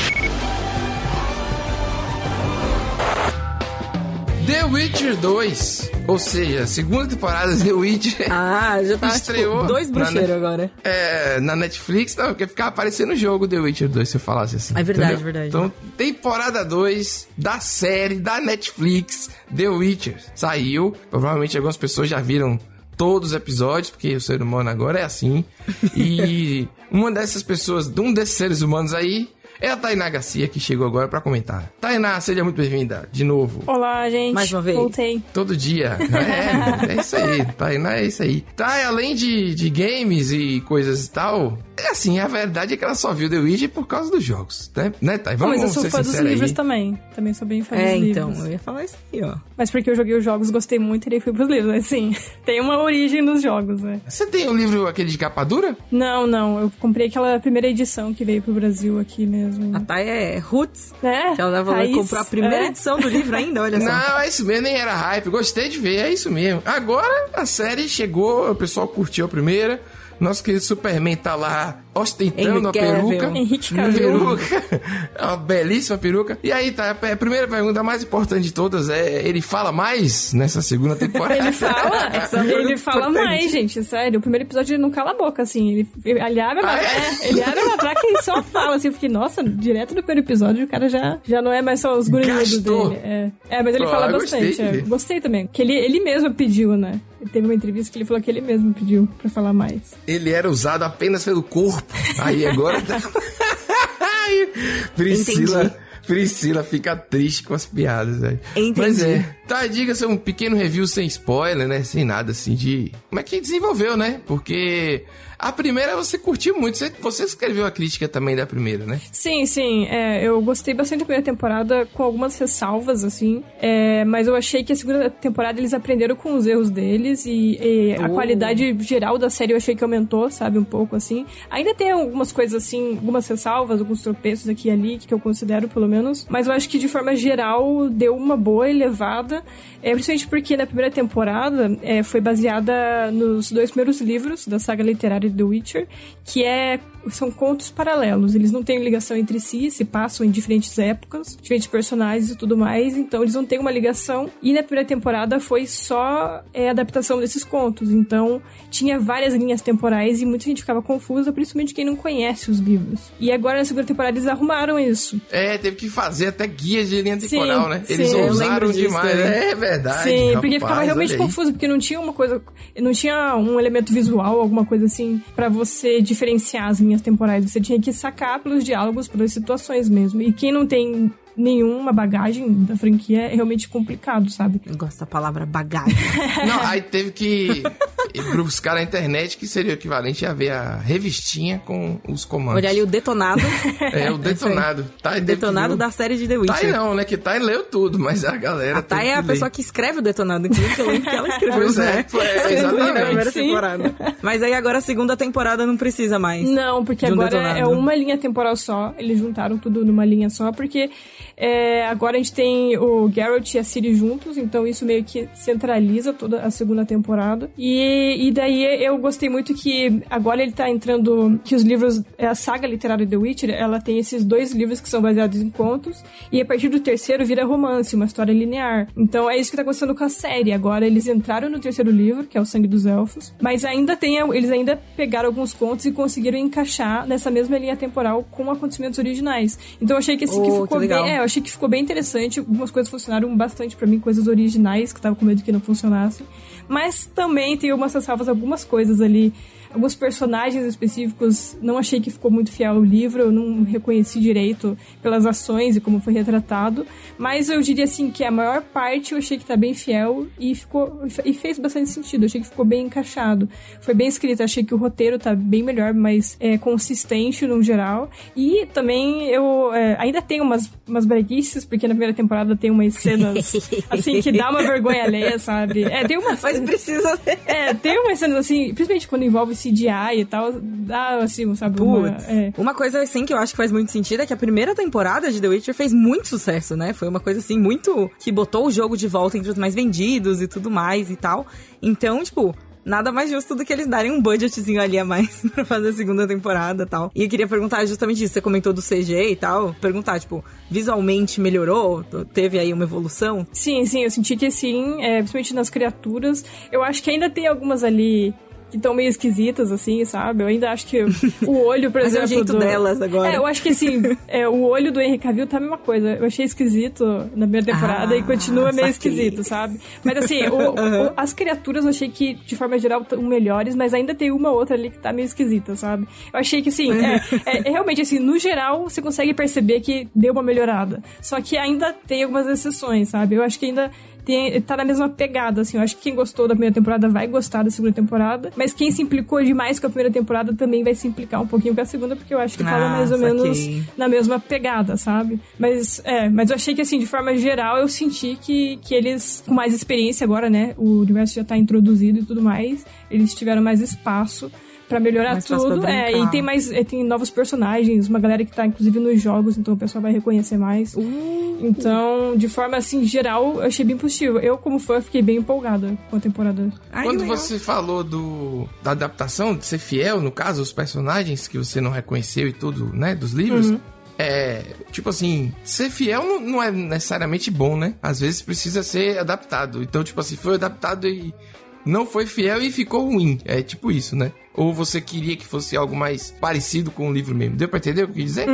The Witcher 2, ou seja, segunda temporada de The Witcher. Ah, já tá Estreou tipo, dois bruxeiros agora. É, na Netflix, não, porque ficava aparecendo o jogo The Witcher 2, se eu falasse assim. É verdade, entendeu? verdade. Então, temporada 2 da série da Netflix The Witcher saiu. Provavelmente algumas pessoas já viram todos os episódios, porque o ser humano agora é assim. E uma dessas pessoas, de um desses seres humanos aí, é a Tainá Garcia, que chegou agora pra comentar. Tainá, seja muito bem-vinda, de novo. Olá, gente. Mais uma vez. Voltei. Todo dia. É, é isso aí. Tainá é isso aí. Tá, além de, de games e coisas e tal, é assim, a verdade é que ela só viu The Witcher por causa dos jogos, né? Né, Thay? Não, Vamos mas eu sou fã dos livros aí. também. Também sou bem fã É, dos então, livros. eu ia falar isso aí, ó. Mas porque eu joguei os jogos, gostei muito e daí fui pros livros. Mas sim, tem uma origem nos jogos, né? Você tem o livro aquele de capa dura? Não, não. Eu comprei aquela primeira edição que veio pro Brasil aqui mesmo. A Thay é Roots. É, Que ela raiz, comprar a primeira é. edição do livro ainda, olha só. Não, é isso mesmo, nem era hype. Gostei de ver, é isso mesmo. Agora a série chegou, o pessoal curtiu a primeira. Nosso querido Superman tá lá ostentando Henry a peruca. Henrique. Peruca. É uma belíssima peruca. E aí, tá, a primeira pergunta a mais importante de todas é: ele fala mais nessa segunda temporada? Ele fala, Essa é ele fala mais, gente, sério. O primeiro episódio ele não cala a boca, assim. Ele, ele, ele abre a Ah, matraca, é? é, ele abre a matraca e só fala, assim. Eu fiquei, nossa, direto do primeiro episódio o cara já, já não é mais só os grunhidos dele. É. é, mas ele Pô, fala gostei bastante. é. ver. Gostei também. Que ele, ele mesmo pediu, né? Ele teve uma entrevista que ele falou que ele mesmo pediu pra falar mais. Ele era usado apenas pelo corpo. Aí agora tá. Priscila. Entendi. Priscila fica triste com as piadas, velho. Entendi. Mas é. Tá, diga-se um pequeno review sem spoiler, né? Sem nada assim de. Como é que desenvolveu, né? Porque a primeira você curtiu muito. Você, você escreveu a crítica também da primeira, né? Sim, sim. é, eu gostei bastante da primeira temporada, com algumas ressalvas, assim. é, mas eu achei que a segunda temporada eles aprenderam com os erros deles e, e a Oh. qualidade geral da série eu achei que aumentou, sabe? Um pouco, assim. Ainda tem algumas coisas, assim, algumas ressalvas, alguns tropeços aqui e ali, que eu considero, pelo menos. Mas eu acho que, de forma geral, deu uma boa elevada. É, principalmente porque na primeira temporada é, foi baseada nos dois primeiros livros da saga literária The Witcher, que é são contos paralelos. Eles não têm ligação entre si, se passam em diferentes épocas, diferentes personagens e tudo mais, então eles não têm uma ligação. E na primeira temporada foi só é, adaptação desses contos, então tinha várias linhas temporais e muita gente ficava confusa, principalmente quem não conhece os livros. E agora na segunda temporada eles arrumaram isso. É, teve que fazer até guias de linha Sim, temporal, né? sim, Eles eu ousaram lembro disso demais. também. É verdade. Sim, porque rapaz, ficava realmente confuso, porque não tinha uma coisa, não tinha um elemento visual, alguma coisa assim, pra você diferenciar as linhas temporais. Você tinha que sacar pelos diálogos, pelas situações mesmo. E quem não tem nenhuma bagagem da franquia, é realmente complicado, sabe? Eu gosto da palavra bagagem. Não, aí teve que ir buscar na internet, que seria o equivalente a ver a revistinha com os comandos. Olha ali o detonado. É, o detonado. Tá, detonado da série de The Witcher. Thay não, né? Que Thay leu tudo, mas a galera A Thay é a pessoa que escreve o detonado, inclusive que eu lembro que ela escreveu, Pois é, né? foi- é, Escreveu exatamente. Sim. temporada. Mas aí agora a segunda temporada não precisa mais. Não, porque um agora detonado. é uma linha temporal só. Eles juntaram tudo numa linha só, porque é, agora a gente tem o Geralt e a Ciri juntos, então isso meio que centraliza toda a segunda temporada. E, e daí eu gostei muito que agora ele tá entrando. Que os livros. A saga literária The Witcher, ela tem esses dois livros que são baseados em contos, e a partir do terceiro vira romance, uma história linear. Então é isso que tá acontecendo com a série. Agora eles entraram no terceiro livro, que é o Sangue dos Elfos, mas ainda tem. Eles ainda pegaram alguns contos e conseguiram encaixar nessa mesma linha temporal com acontecimentos originais. Então eu achei que que Oh, ficou que bem. É, achei que ficou bem interessante. Algumas coisas funcionaram bastante pra mim, coisas originais que eu tava com medo que não funcionassem. Mas também tem algumas ressalvas, algumas coisas ali. Alguns personagens específicos, não achei que ficou muito fiel ao livro, eu não reconheci direito pelas ações e como foi retratado. Mas eu diria assim que a maior parte eu achei que tá bem fiel e ficou e fez bastante sentido. Eu achei que ficou bem encaixado. Foi bem escrito, achei que o roteiro tá bem melhor, mais é, consistente no geral. E também eu é, ainda tenho umas, umas breguices, porque na primeira temporada tem umas cenas assim que dá uma vergonha alheia, sabe? É, tem umas Mas precisa é, tem umas cenas assim, principalmente quando envolve CGI e tal, dá assim, sabe? Uma, é. Uma coisa assim que eu acho que faz muito sentido é que a primeira temporada de The Witcher fez muito sucesso, né? Foi uma coisa assim muito que botou o jogo de volta entre os mais vendidos e tudo mais e tal. Então, tipo, nada mais justo do que eles darem um budgetzinho ali a mais pra fazer a segunda temporada e tal. E eu queria perguntar justamente isso, você comentou do CG e tal, perguntar, tipo, visualmente melhorou? Teve aí uma evolução? Sim, sim, eu senti que sim, é, principalmente nas criaturas. Eu acho que ainda tem algumas ali que estão meio esquisitas, assim, sabe? Eu ainda acho que o olho, por Mas é o exemplo. jeito do... delas agora. É, eu acho que assim, é, o olho do Henry Cavill tá a mesma coisa. Eu achei esquisito na primeira temporada Ah, e continua meio saquei. esquisito, sabe? Mas assim, o- o- as criaturas eu achei que, de forma geral, estão melhores, mas ainda tem uma outra ali que tá meio esquisita, sabe? Eu achei que assim, é, é- é realmente assim, no geral, você consegue perceber que deu uma melhorada. Só que ainda tem algumas exceções, sabe? Eu acho que ainda tem, tá na mesma pegada, assim. Eu acho que quem gostou da primeira temporada vai gostar da segunda temporada. Mas quem se implicou demais com a primeira temporada também vai se implicar um pouquinho com a segunda, porque eu acho que tava Ah, mais ou menos na mesma pegada, sabe? Mas, é, mas eu achei que, assim, de forma geral, eu senti que, que eles, com mais experiência agora, né? O universo já tá introduzido e tudo mais, eles tiveram mais espaço. Pra melhorar Mais espaço pra tudo, é, e tem mais, é, tem novos personagens, uma galera que tá inclusive nos jogos, então o pessoal vai reconhecer mais. Então, de forma assim, geral, eu achei bem positivo. Eu, como fã, fiquei bem empolgada com a temporada. Ai, Quando você falou do da adaptação, de ser fiel, no caso, os personagens que você não reconheceu e tudo, né, dos livros, é, tipo assim, ser fiel não, não é necessariamente bom, né? Às vezes precisa ser adaptado. Então, tipo assim, foi adaptado e não foi fiel e ficou ruim. É tipo isso, né? Ou você queria que fosse algo mais parecido com o livro mesmo. Deu pra entender o que eu quis dizer?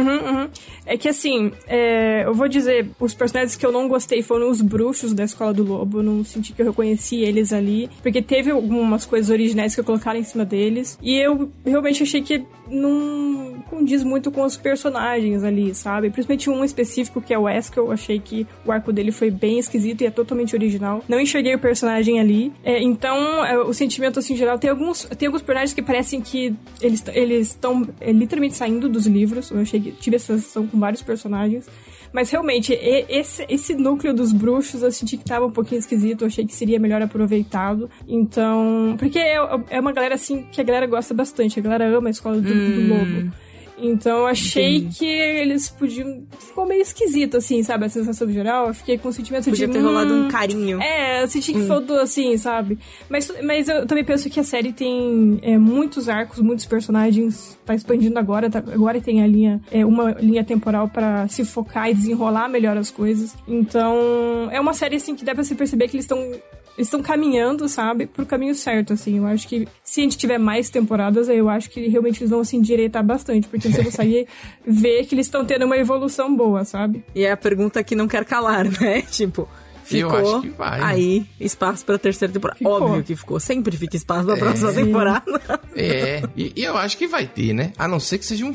É que assim, é, eu vou dizer, os personagens que eu não gostei foram os bruxos da Escola do Lobo. Não senti que eu reconheci eles ali. Porque teve algumas coisas originais que eu colocaram em cima deles. E eu realmente achei que não condiz muito com os personagens ali, sabe? Principalmente um específico que é o Wesker. Eu achei que o arco dele foi bem esquisito e é totalmente original. Não enxerguei o personagem ali. É, então, é, o sentimento, assim, em geral, tem alguns, tem alguns personagens que parecem que eles eles estão é, literalmente saindo dos livros. Eu achei que tive essa sensação com vários personagens. Mas realmente, esse, esse núcleo dos bruxos eu senti que tava um pouquinho esquisito. Eu achei que seria melhor aproveitado. Então. Porque é, é uma galera assim que a galera gosta bastante. A galera ama a escola do, do lobo. Então achei Entendi. que eles podiam. Ficou meio esquisito, assim, sabe? A sensação geral. Eu fiquei com o sentimento Podia de. ter rolado "Hum, um carinho. é, eu senti que faltou assim, sabe? Mas, mas eu também penso que a série tem é, muitos arcos, muitos personagens, tá expandindo agora, tá- agora tem a linha, é, uma linha temporal pra se focar e desenrolar melhor as coisas. Então, é uma série assim que dá pra se perceber que eles estão estão caminhando, sabe, pro caminho certo, assim. Eu acho que se a gente tiver mais temporadas, eu acho que realmente eles vão se endireitar bastante, porque você consegue ver que eles estão tendo uma evolução boa, sabe? E é a pergunta que não quer calar, né? Tipo, Eu ficou acho que vai. aí espaço pra terceira temporada. Ficou. Óbvio que ficou. Sempre fica espaço pra próxima temporada. É, e, e eu acho que vai ter, né? A não ser que seja um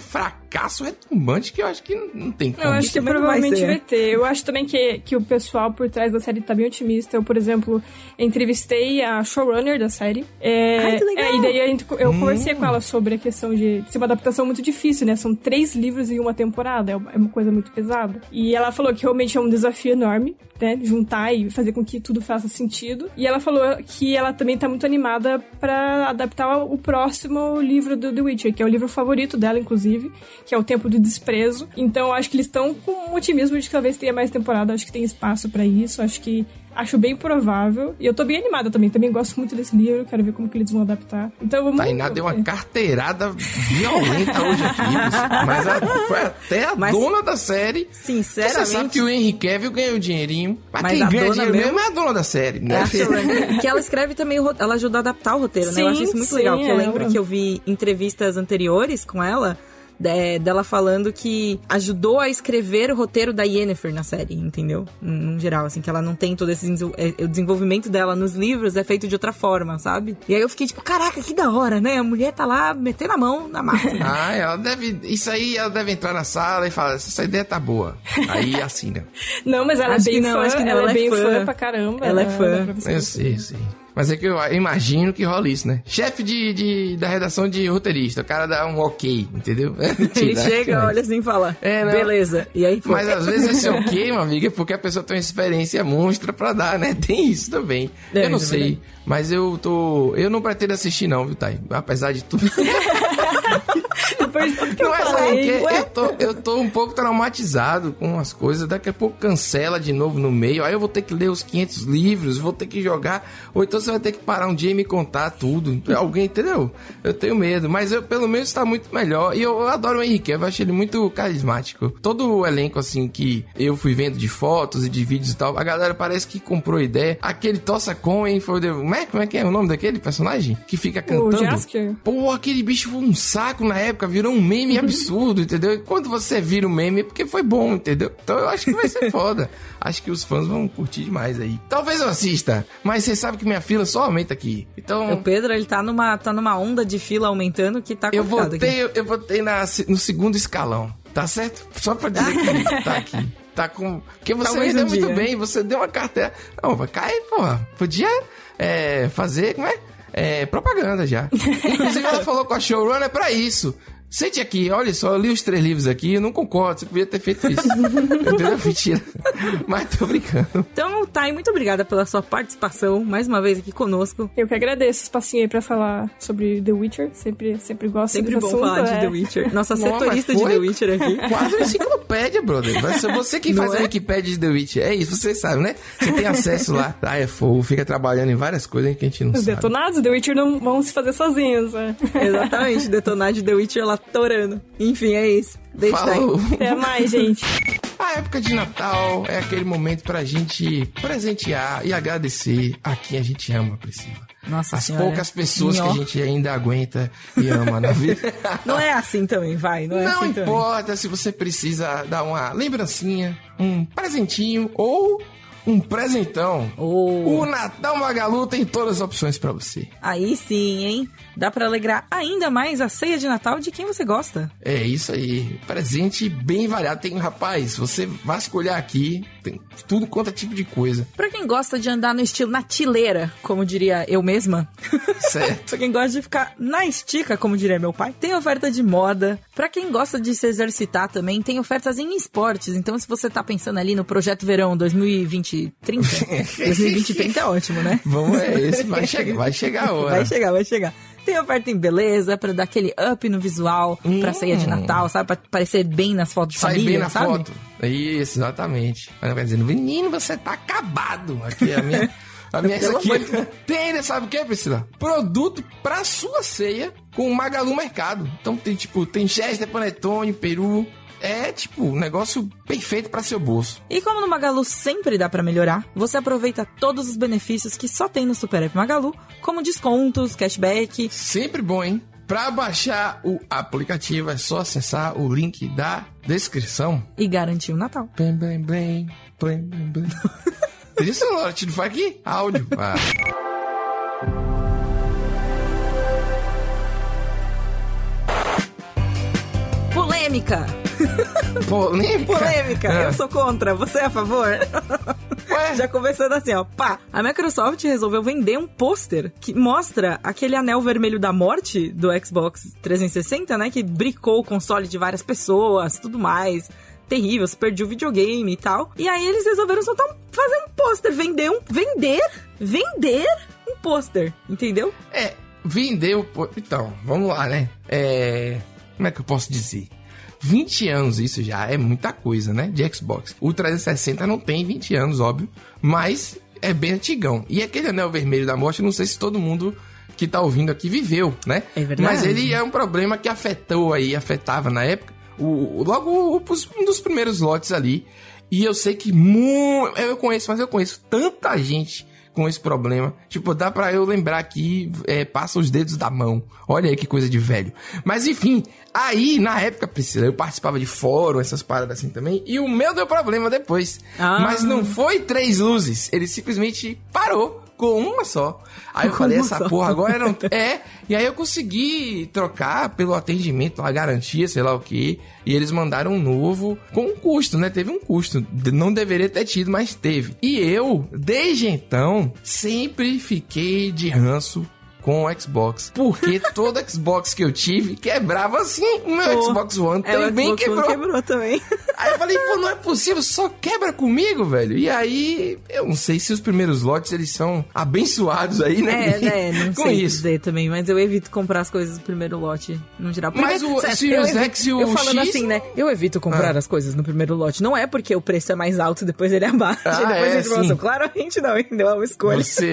fracasso retumbante que eu acho que não- tem como. Eu acho que vai provavelmente ser. vai, ter. Eu acho também que, que o pessoal por trás da série tá bem otimista. Eu, por exemplo, entrevistei a showrunner da série. É, Ai, que legal. é, e daí eu Hum. conversei com ela sobre a questão de ser uma adaptação muito difícil, né? São três livros em uma temporada. É uma é uma coisa muito pesada. E ela falou que realmente é um desafio enorme, né? Juntar e fazer com que tudo faça sentido. E ela falou que ela também tá muito animada pra adaptar o próximo livro do The Witcher, que é o livro favorito dela, inclusive, que é O Tempo do Desprezo. Então, eu acho que eles estão com um otimismo de que talvez tenha mais temporada. Acho que tem espaço pra isso. Acho que acho bem provável. E eu tô bem animada também. Também gosto muito desse livro. Quero ver como que eles vão adaptar. Então, vamos Tainá deu uma carteirada violenta hoje aqui, mas a- foi até a Mas- dona da série. Você sabe Sinceramente. que o Henry Cavill ganhou dinheirinho, mas, Mas quem a ganha dona dinheiro mesmo- mesmo é a dona da série, É né? a showrunner. que ela escreve também, o ela ajuda a adaptar o roteiro, né? Eu Sim, acho isso muito sim, legal, que eu ela. lembro que eu vi entrevistas anteriores com ela, de- dela falando que ajudou a escrever o roteiro da Yennefer na série, entendeu? No geral, assim, que ela não tem todo esse é, o desenvolvimento dela nos livros é feito de outra forma, sabe? E aí eu fiquei tipo, caraca, que da hora, né? A mulher tá lá metendo a mão na massa. Ah, ela deve. Isso aí ela deve entrar na sala e falar: essa ideia tá boa. Aí assina. Não, mas ela Acho é bem que não, fã. acho que não, ela, ela é é bem fã. fã. pra caramba. Ela é dá fã. pra você Eu sei, eu sei. Mas é que eu imagino que rola isso, né? Chefe de, de- da redação de roteirista, o cara dá um ok, entendeu? Ele Mentira, chega, olha assim e fala, É, não. beleza. E aí, pô, Mas às vezes esse ok, meu amigo, é porque a pessoa tem uma experiência monstra pra dar, né? Tem isso também. É, eu não é sei, mas eu tô. Eu não pretendo assistir, não, viu, Thay? Apesar de tudo. Depois de tudo que Não eu é falei. porque eu tô, eu tô um pouco traumatizado com as coisas. Daqui a pouco cancela de novo no meio. Aí eu vou ter que ler os 500 livros, vou ter que jogar. Ou então você vai ter que parar um dia e me contar tudo. Alguém, entendeu? Eu tenho medo. Mas eu, pelo menos, tá muito melhor. E eu, eu adoro o Henrique. Eu acho ele muito carismático. Todo o elenco, assim, que eu fui vendo de fotos e de vídeos e tal, a galera parece que comprou ideia. Aquele Tossa Cohen foi. o Como é, como é que é o nome daquele personagem? Que fica cantando. Jasker? Pô, aquele bicho foi um saco na época, virou um meme absurdo, entendeu? E quando você vira um meme é porque foi bom, entendeu? Então eu acho que vai ser foda. Acho que os fãs vão curtir demais aí. Talvez eu assista, mas você sabe que minha fila só aumenta aqui. o Então Pedro, ele tá numa, tá numa onda de fila aumentando que tá eu complicado aqui. eu botei na, no segundo escalão, tá certo? Só pra dizer que tá aqui. Tá com. Porque você Talvez vendeu um muito dia. bem, você deu uma carteira. Não, vai cair, porra. Podia é, fazer, como é? É, propaganda já. Inclusive, ela falou com a showrunner pra isso. Sente aqui, olha só, eu li os três livros aqui, eu não concordo, você podia ter feito isso. Entendeu? Mentira. Mas tô brincando. Então, Thay, muito obrigada pela sua participação, mais uma vez aqui conosco. Eu que agradeço esse espacinho aí pra falar sobre The Witcher. Sempre, sempre gosto Sempre desse bom assunto, falar de é. The Witcher. Nossa setorista de The Witcher aqui. Quase uma enciclopédia, brother. Vai ser você que Não faz é? a Wikipédia de The Witcher. É isso, vocês sabem, né? Você tem acesso lá. Ah, é fogo, fica trabalhando em várias coisas que a gente não Os sabe. detonados The Witcher não vão se fazer sozinhos, né? Exatamente, detonar de The Witcher lá torando. Enfim, é isso. Deixa Falou. Até mais, gente. A época de Natal é aquele momento pra gente presentear e agradecer a quem a gente ama, Priscila. Nossa As senhora. poucas pessoas que a gente ainda aguenta e ama na vida. Não é assim também, vai. Não é Não assim também. importa se você precisa dar uma lembrancinha, um presentinho ou um presentão. Oh. O Natal Magalu tem todas as opções pra você. Aí sim, hein? Dá pra alegrar ainda mais a ceia de Natal de quem você gosta. É isso aí. Presente bem variado. Tem, rapaz, você vasculhar aqui, tem tudo quanto é tipo de coisa. Pra quem gosta de andar no estilo na tileira, como diria eu mesma. Certo. Pra quem gosta de ficar na estica, como diria meu pai, tem oferta de moda. Pra quem gosta de se exercitar também, tem ofertas em esportes. Então, se você tá pensando ali no Projeto Verão 2020 30, 2020 30 é ótimo, né? Vamos, é esse. Vai chegar, vai chegar a hora. Vai chegar, vai chegar. Tem oferta em beleza, pra dar aquele up no visual, pra ceia de Natal, sabe? Pra parecer bem nas fotos de Sai família, bem na sabe? foto. Isso, exatamente. Mas não quer dizer, menino, você tá acabado. Aqui é a minha. A minha essa aqui. Tem, né, sabe o que, Priscila? Produto pra sua ceia com o Magalu Mercado. Então tem, tipo, tem Chester, Panetone, Peru. É, tipo, um negócio perfeito pra seu bolso. E como no Magalu sempre dá pra melhorar, você aproveita todos os benefícios que só tem no Super App Magalu, como descontos, cashback. Sempre bom, hein? Pra baixar o aplicativo é só acessar o link da descrição. E garantir o Natal. Bem, bem, bem, bem, bem, bem. Trilha sonora, te faz aqui? Áudio. Ah. Polêmica. Polêmica. Polêmica. Ah. Eu sou contra. Você é a favor? Ué, Já começando assim, ó. Pá. A Microsoft resolveu vender um pôster que mostra aquele anel vermelho da morte do Xbox 360, né? Que bricou o console de várias pessoas, tudo mais. Terrível, se perdi o videogame e tal. E aí eles resolveram soltar um, fazer um pôster, vender um. Vender? Vender um pôster, entendeu? É, vendeu. pô- Então, vamos lá, né? É. Como é que eu posso dizer? 20 anos, isso já é muita coisa, né? De Xbox. O 360 não tem 20 anos, óbvio, mas é bem antigão. E aquele anel vermelho da morte, não sei se todo mundo que tá ouvindo aqui viveu, né? É verdade. Mas ele é um problema que afetou aí, afetava na época, o, logo um dos primeiros lotes ali. E eu sei que mu eu conheço, mas eu conheço tanta gente com esse problema. Tipo, dá pra eu lembrar aqui, é, passa os dedos da mão. Olha aí que coisa de velho. Mas enfim, aí na época, Priscila, eu participava de fórum, essas paradas assim também, e o meu deu problema depois. Ah. Mas não foi três luzes, ele simplesmente parou com uma só. Aí eu Com falei, essa só. porra agora não. É, e aí eu consegui trocar pelo atendimento, a garantia, sei lá o que. E eles mandaram um novo com um custo, né? Teve um custo. Não deveria ter tido, mas teve. E eu, desde então, sempre fiquei de ranço com o Xbox. Porque todo Xbox que eu tive quebrava assim. O meu Pô, Xbox One É, também Xbox One quebrou. quebrou também. Aí eu falei, pô, não é possível, só quebra comigo, velho. E aí, eu não sei se os primeiros lotes eles são abençoados aí, né? É, né? Não Com sei isso. dizer também, mas eu evito comprar as coisas no primeiro lote, no geral. Mas Primeiro- o Sirius eu evito- X e o Eu falando X- assim, né? Eu evito comprar Ah. as coisas no primeiro lote. Não é porque o preço é mais alto, depois ele é baixo, Ah, depois é, ele promoção. sim. Claramente não, entendeu? É uma escolha. Você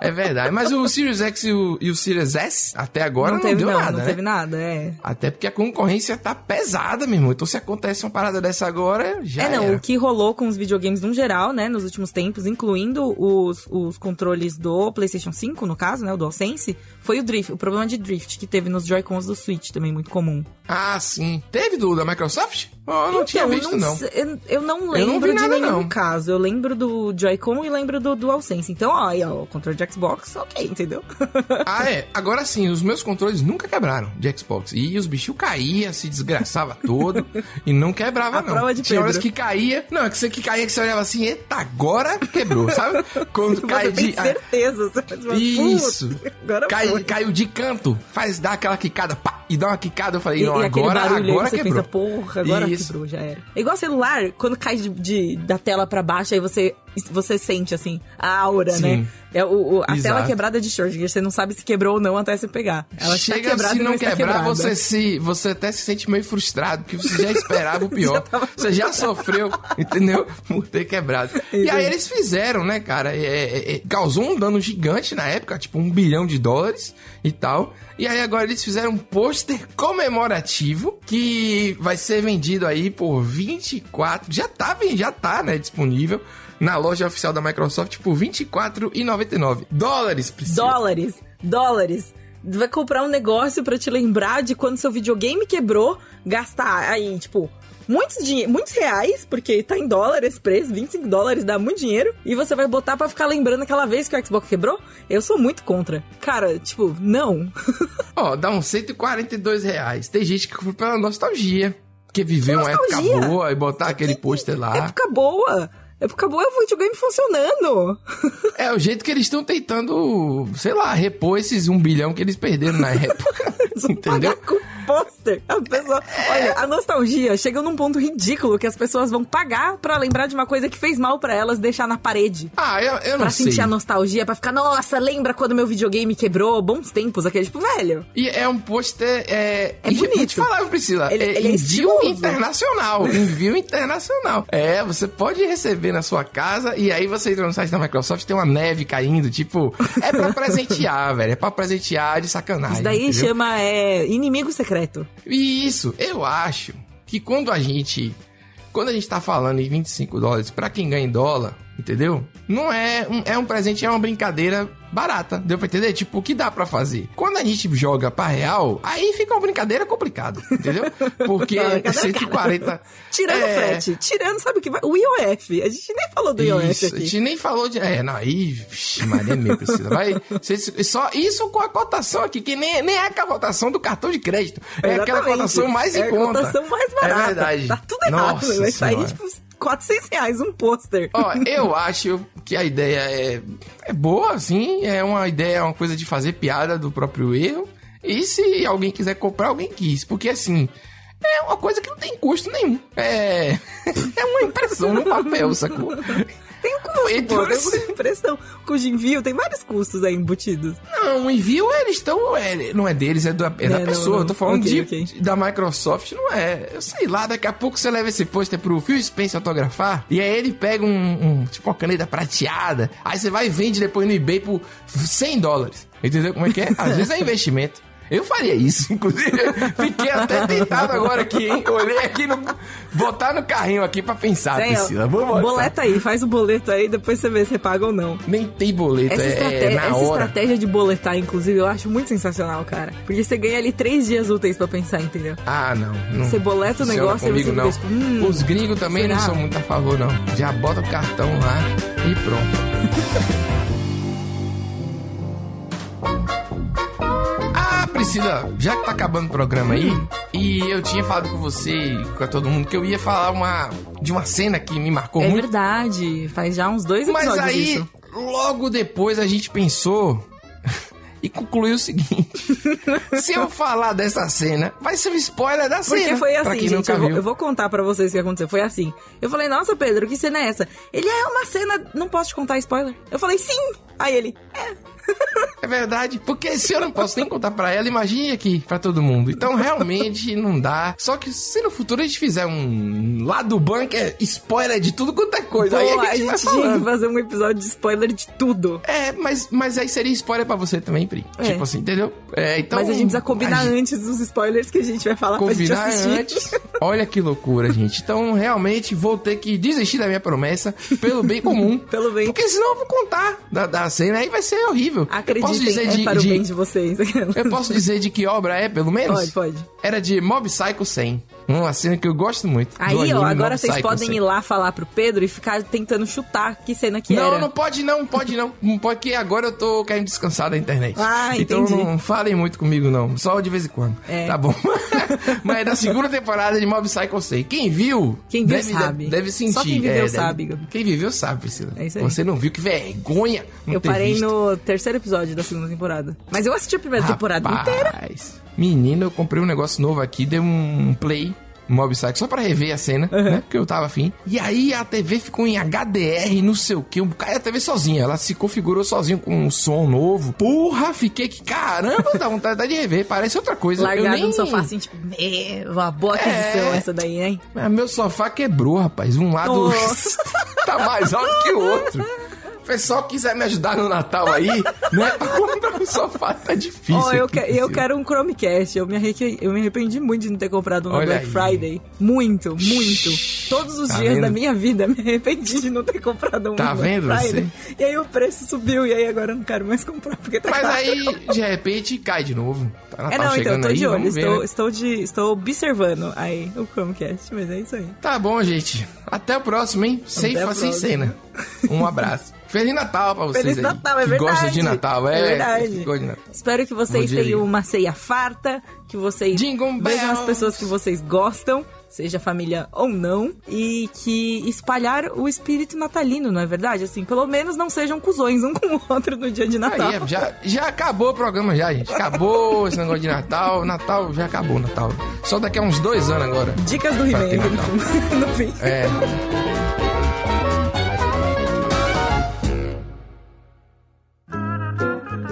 é, é verdade. Mas o Sirius X e o, e o Sirius S, até agora, não, teve, deu não, nada, não né? teve nada, é. Até porque a concorrência tá pesada, meu irmão. Então, se acontece uma parada dessa agora, já é, não, era. o que rolou com os videogames no geral, né, nos últimos tempos, incluindo os, os controles do PlayStation 5, no caso, né, o DualSense, foi o drift, o problema de drift que teve nos Joy-Cons do Switch, também muito comum. Ah, sim. Teve do da Microsoft? Eu não tinha visto, não. sei- Eu, eu não não lembro vi de nada, nenhum não. caso. Eu lembro do Joy-Con e lembro do DualSense. Então, ó, aí, ó, o controle de Xbox, ok, entendeu? Ah, é. Agora sim, os meus controles nunca quebraram de Xbox. E os bichos caíam, se desgraçava todo e não quebrava, A não. prova de Tinha horas que caía. Não, é que você que caía que você olhava assim, eita, agora quebrou, sabe? Quando cai de. ah, certeza. Você faz uma, Isso. "Putz, Agora Cai, foi." caiu de canto, faz dar aquela quicada, pá, e dá uma quicada. Eu falei, E, não, e agora, agora quebrou. pensa, porra, agora Isso. quebrou, já era. É igual celular, quando cai de, de- da tela pra baixo, aí você, você sente, assim, a aura, Sim. né? É o, o- a Exato. tela quebrada de Schrödinger, você não sabe se quebrou ou não até você pegar. Ela Chega quebrada se não está quebrar, quebrada. você se você até se sente meio frustrado, porque você já esperava o pior. Já tava- Você já sofreu, entendeu? Por ter quebrado. E aí eles fizeram, né, cara? É, é, é, causou um dano gigante na época, tipo um bilhão de dólares e tal. E aí agora eles fizeram um pôster comemorativo que vai ser vendido aí por 24, já tá, já tá, né, disponível na loja oficial da Microsoft por 24,99 dólares, Priscila. Dólares, dólares. Vai comprar um negócio pra te lembrar de quando seu videogame quebrou, gastar aí, tipo, muitos, muitos reais, porque tá em dólar esse preço, 25 dólares dá muito dinheiro, e você vai botar pra ficar lembrando aquela vez que o Xbox quebrou? Eu sou muito contra. Cara, tipo, não. Ó, dá uns 142 reais. Tem gente que compra pela nostalgia. Que viveu uma época boa e botar aquele pôster lá. Época boa. É o videogame funcionando. É o jeito que eles estão tentando, sei lá, repor esses um bilhão que eles perderam na época. Entendeu? Pagar com pôster. A pessoa, olha, a nostalgia chega num ponto ridículo que as pessoas vão pagar pra lembrar de uma coisa que fez mal pra elas deixar na parede. Ah, eu, eu não Pra sei. sentir a nostalgia, pra ficar, nossa, lembra quando meu videogame quebrou? Bons tempos, aquele tipo, velho. E é um pôster. É, É e Vou te bonito. falar, Priscila. Ele- é ele é envio estiloso. internacional. envio internacional. É, você pode receber na sua casa e aí você entra no site da Microsoft tem uma neve caindo. Tipo, é pra presentear, velho. É pra presentear de sacanagem. Isso daí entendeu? chama é, inimigo secreto. E isso, eu acho que quando a gente. Quando a gente tá falando em 25 dólares, pra quem ganha em dólar, entendeu? Não é um, é um presente, é uma brincadeira barata, deu pra entender? Tipo, o que dá pra fazer? Quando a gente joga pra real, aí fica uma brincadeira complicada, entendeu? Porque Não, cada- 140... Tirando é, o frete, tirando, sabe o que vai? O IOF. A gente nem falou do IOF Isso, a aqui. gente nem falou de. É, não, aí. Vixe, Maria meu, precisa. Vai. Só isso com a cotação aqui, que nem, nem é a cotação do cartão de crédito. É aquela Exatamente. cotação mais em é conta. a cotação mais barata. É verdade. Tá tudo errado. Nossa vai sair, Senhora. tipo, 400 reais um pôster. Ó, eu acho que a ideia é, é boa, assim. É uma ideia, é uma coisa de fazer piada do próprio erro. E se alguém quiser comprar, alguém quis. Porque assim. É uma coisa que não tem custo nenhum. É. É uma impressão no papel, sacou? Tem um custo, pô, tem assim- uma impressão. Custo de envio, tem vários custos aí embutidos. Não, o envio eles estão. É, não é deles, é, da, é da É, não, pessoa. não. Eu tô falando Ok, de, ok. da Microsoft, não é. Eu sei lá, daqui a pouco você leva esse pôster pro Phil Spencer autografar. E aí ele pega um, um- Tipo uma caneta prateada. Aí você vai e vende depois no eBay por 100 dólares. Entendeu como é que é? Às vezes é investimento. Eu faria isso, inclusive. Fiquei até tentado agora aqui, hein? Olhei aqui no. Botar no carrinho aqui pra pensar, ó, Priscila. Botar. boleta aí, faz o boleto aí, depois você vê se paga ou não. Nem tem boleto, Essa, é, estratégia, é na essa hora. estratégia de boletar, inclusive, eu acho muito sensacional, cara. Porque você ganha ali três dias úteis pra pensar, entendeu? Ah, não. não Você boleta o negócio e você não. hum, Os gringos também não será? são muito a favor, não. Já bota o cartão lá e pronto. Priscila, já que tá acabando o programa aí, e eu tinha falado com você e com todo mundo que eu ia falar uma, de uma cena que me marcou É muito. verdade, faz já uns dois Mas episódios aí, isso. logo depois a gente pensou e concluiu o seguinte: se eu falar dessa cena, vai ser um spoiler da cena. Porque foi assim, gente, eu vou, viu. eu vou contar pra vocês o que aconteceu. Foi assim. Eu falei, nossa, Pedro, que cena é essa? Ele é uma cena, não posso te contar spoiler. Eu falei, sim. Aí ele, é. É verdade, porque se eu não posso nem contar pra ela, imagine aqui pra todo mundo. Então realmente não dá. Só que se no futuro a gente fizer um lá do bunker spoiler de tudo quanto é coisa, aí Pô, a gente, vai tinha que falando. fazer um episódio de spoiler de tudo. É, mas, mas aí seria spoiler pra você também, Pri. É. Tipo assim, entendeu? É, então, Mas a gente precisa combinar a gente- antes dos spoilers que a gente vai falar Combinar pra gente assistir. antes. Olha que loucura, gente. Então, realmente, vou ter que desistir da minha promessa pelo bem comum. Pelo bem. Porque senão eu vou contar da, da cena aí vai ser horrível. Eu Acreditem, posso dizer é de, para o de- bem de vocês. Eu posso dizer de que obra é, pelo menos? Pode, pode. Era de Mob Psycho 100. Uma cena que eu gosto muito. Aí, ó, agora vocês Psycho podem 100. ir lá falar pro Pedro e ficar tentando chutar que cena que Não, era. não pode não, pode não. Não pode que agora eu tô querendo descansar da internet. Ah, então entendi. não falem muito comigo não, só de vez em quando. É. Tá bom. Mas é da segunda temporada de Mob Psycho 100. Quem viu, Quem viu deve, sabe. Deve sentir. Só quem viveu é, deve- sabe, Gabi. Quem viveu sabe, Priscila. É isso aí. Você não viu, que vergonha não Eu parei visto. no terceiro episódio da segunda temporada. Mas eu assisti a primeira temporada inteira. Menino, eu comprei um negócio novo aqui, dei um play Mob Psycho só pra rever a cena, né? Porque eu tava afim. E aí a TV ficou em HDR, não sei o que. Caiu a TV sozinha. Ela se configurou sozinha com um som novo. Porra, fiquei que caramba, dá vontade de rever. Parece outra coisa. eu Largado nem... no sofá, assim, tipo, "Meu, uma boa aquisição É. essa daí, hein? Ah, Meu sofá quebrou, rapaz. Um lado Nossa. tá mais alto que o outro. Pessoal quiser me ajudar no Natal aí, né? Pra comprar um sofá tá difícil. Ó, eu, aqui, que- eu quero um Chromecast. Eu me, arreque- eu me arrependi muito de não ter comprado um Olha Black aí. Friday. Muito, muito. Todos os Tá dias vendo? da minha vida me arrependi de não ter comprado um Tá Black vendo Friday. E aí o preço subiu e aí agora eu não quero mais comprar porque tá Mas caro. aí, de repente, cai de novo. Tá Natal É, não, então, eu tô aí, de olho. ver, Estou, né? estou, de, estou observando aí o Chromecast, mas é isso aí. Tá bom, gente. Até o próximo, hein? Sem sem cena. Um abraço. Feliz Natal pra vocês Feliz aí. Natal, é que verdade. gostam de Natal, é. É verdade. de Natal. Espero que vocês tenham uma ceia farta, que vocês Jingle vejam as pessoas que vocês gostam, seja família ou não, e que espalhar o espírito natalino, não é verdade? Assim, pelo menos não sejam cuzões um com o outro no dia de Natal. Aí, é, já, já acabou o programa já, gente. Acabou esse negócio de Natal. Natal já acabou, Natal. Só daqui a uns dois anos agora. Dicas do He-Man no fim. É.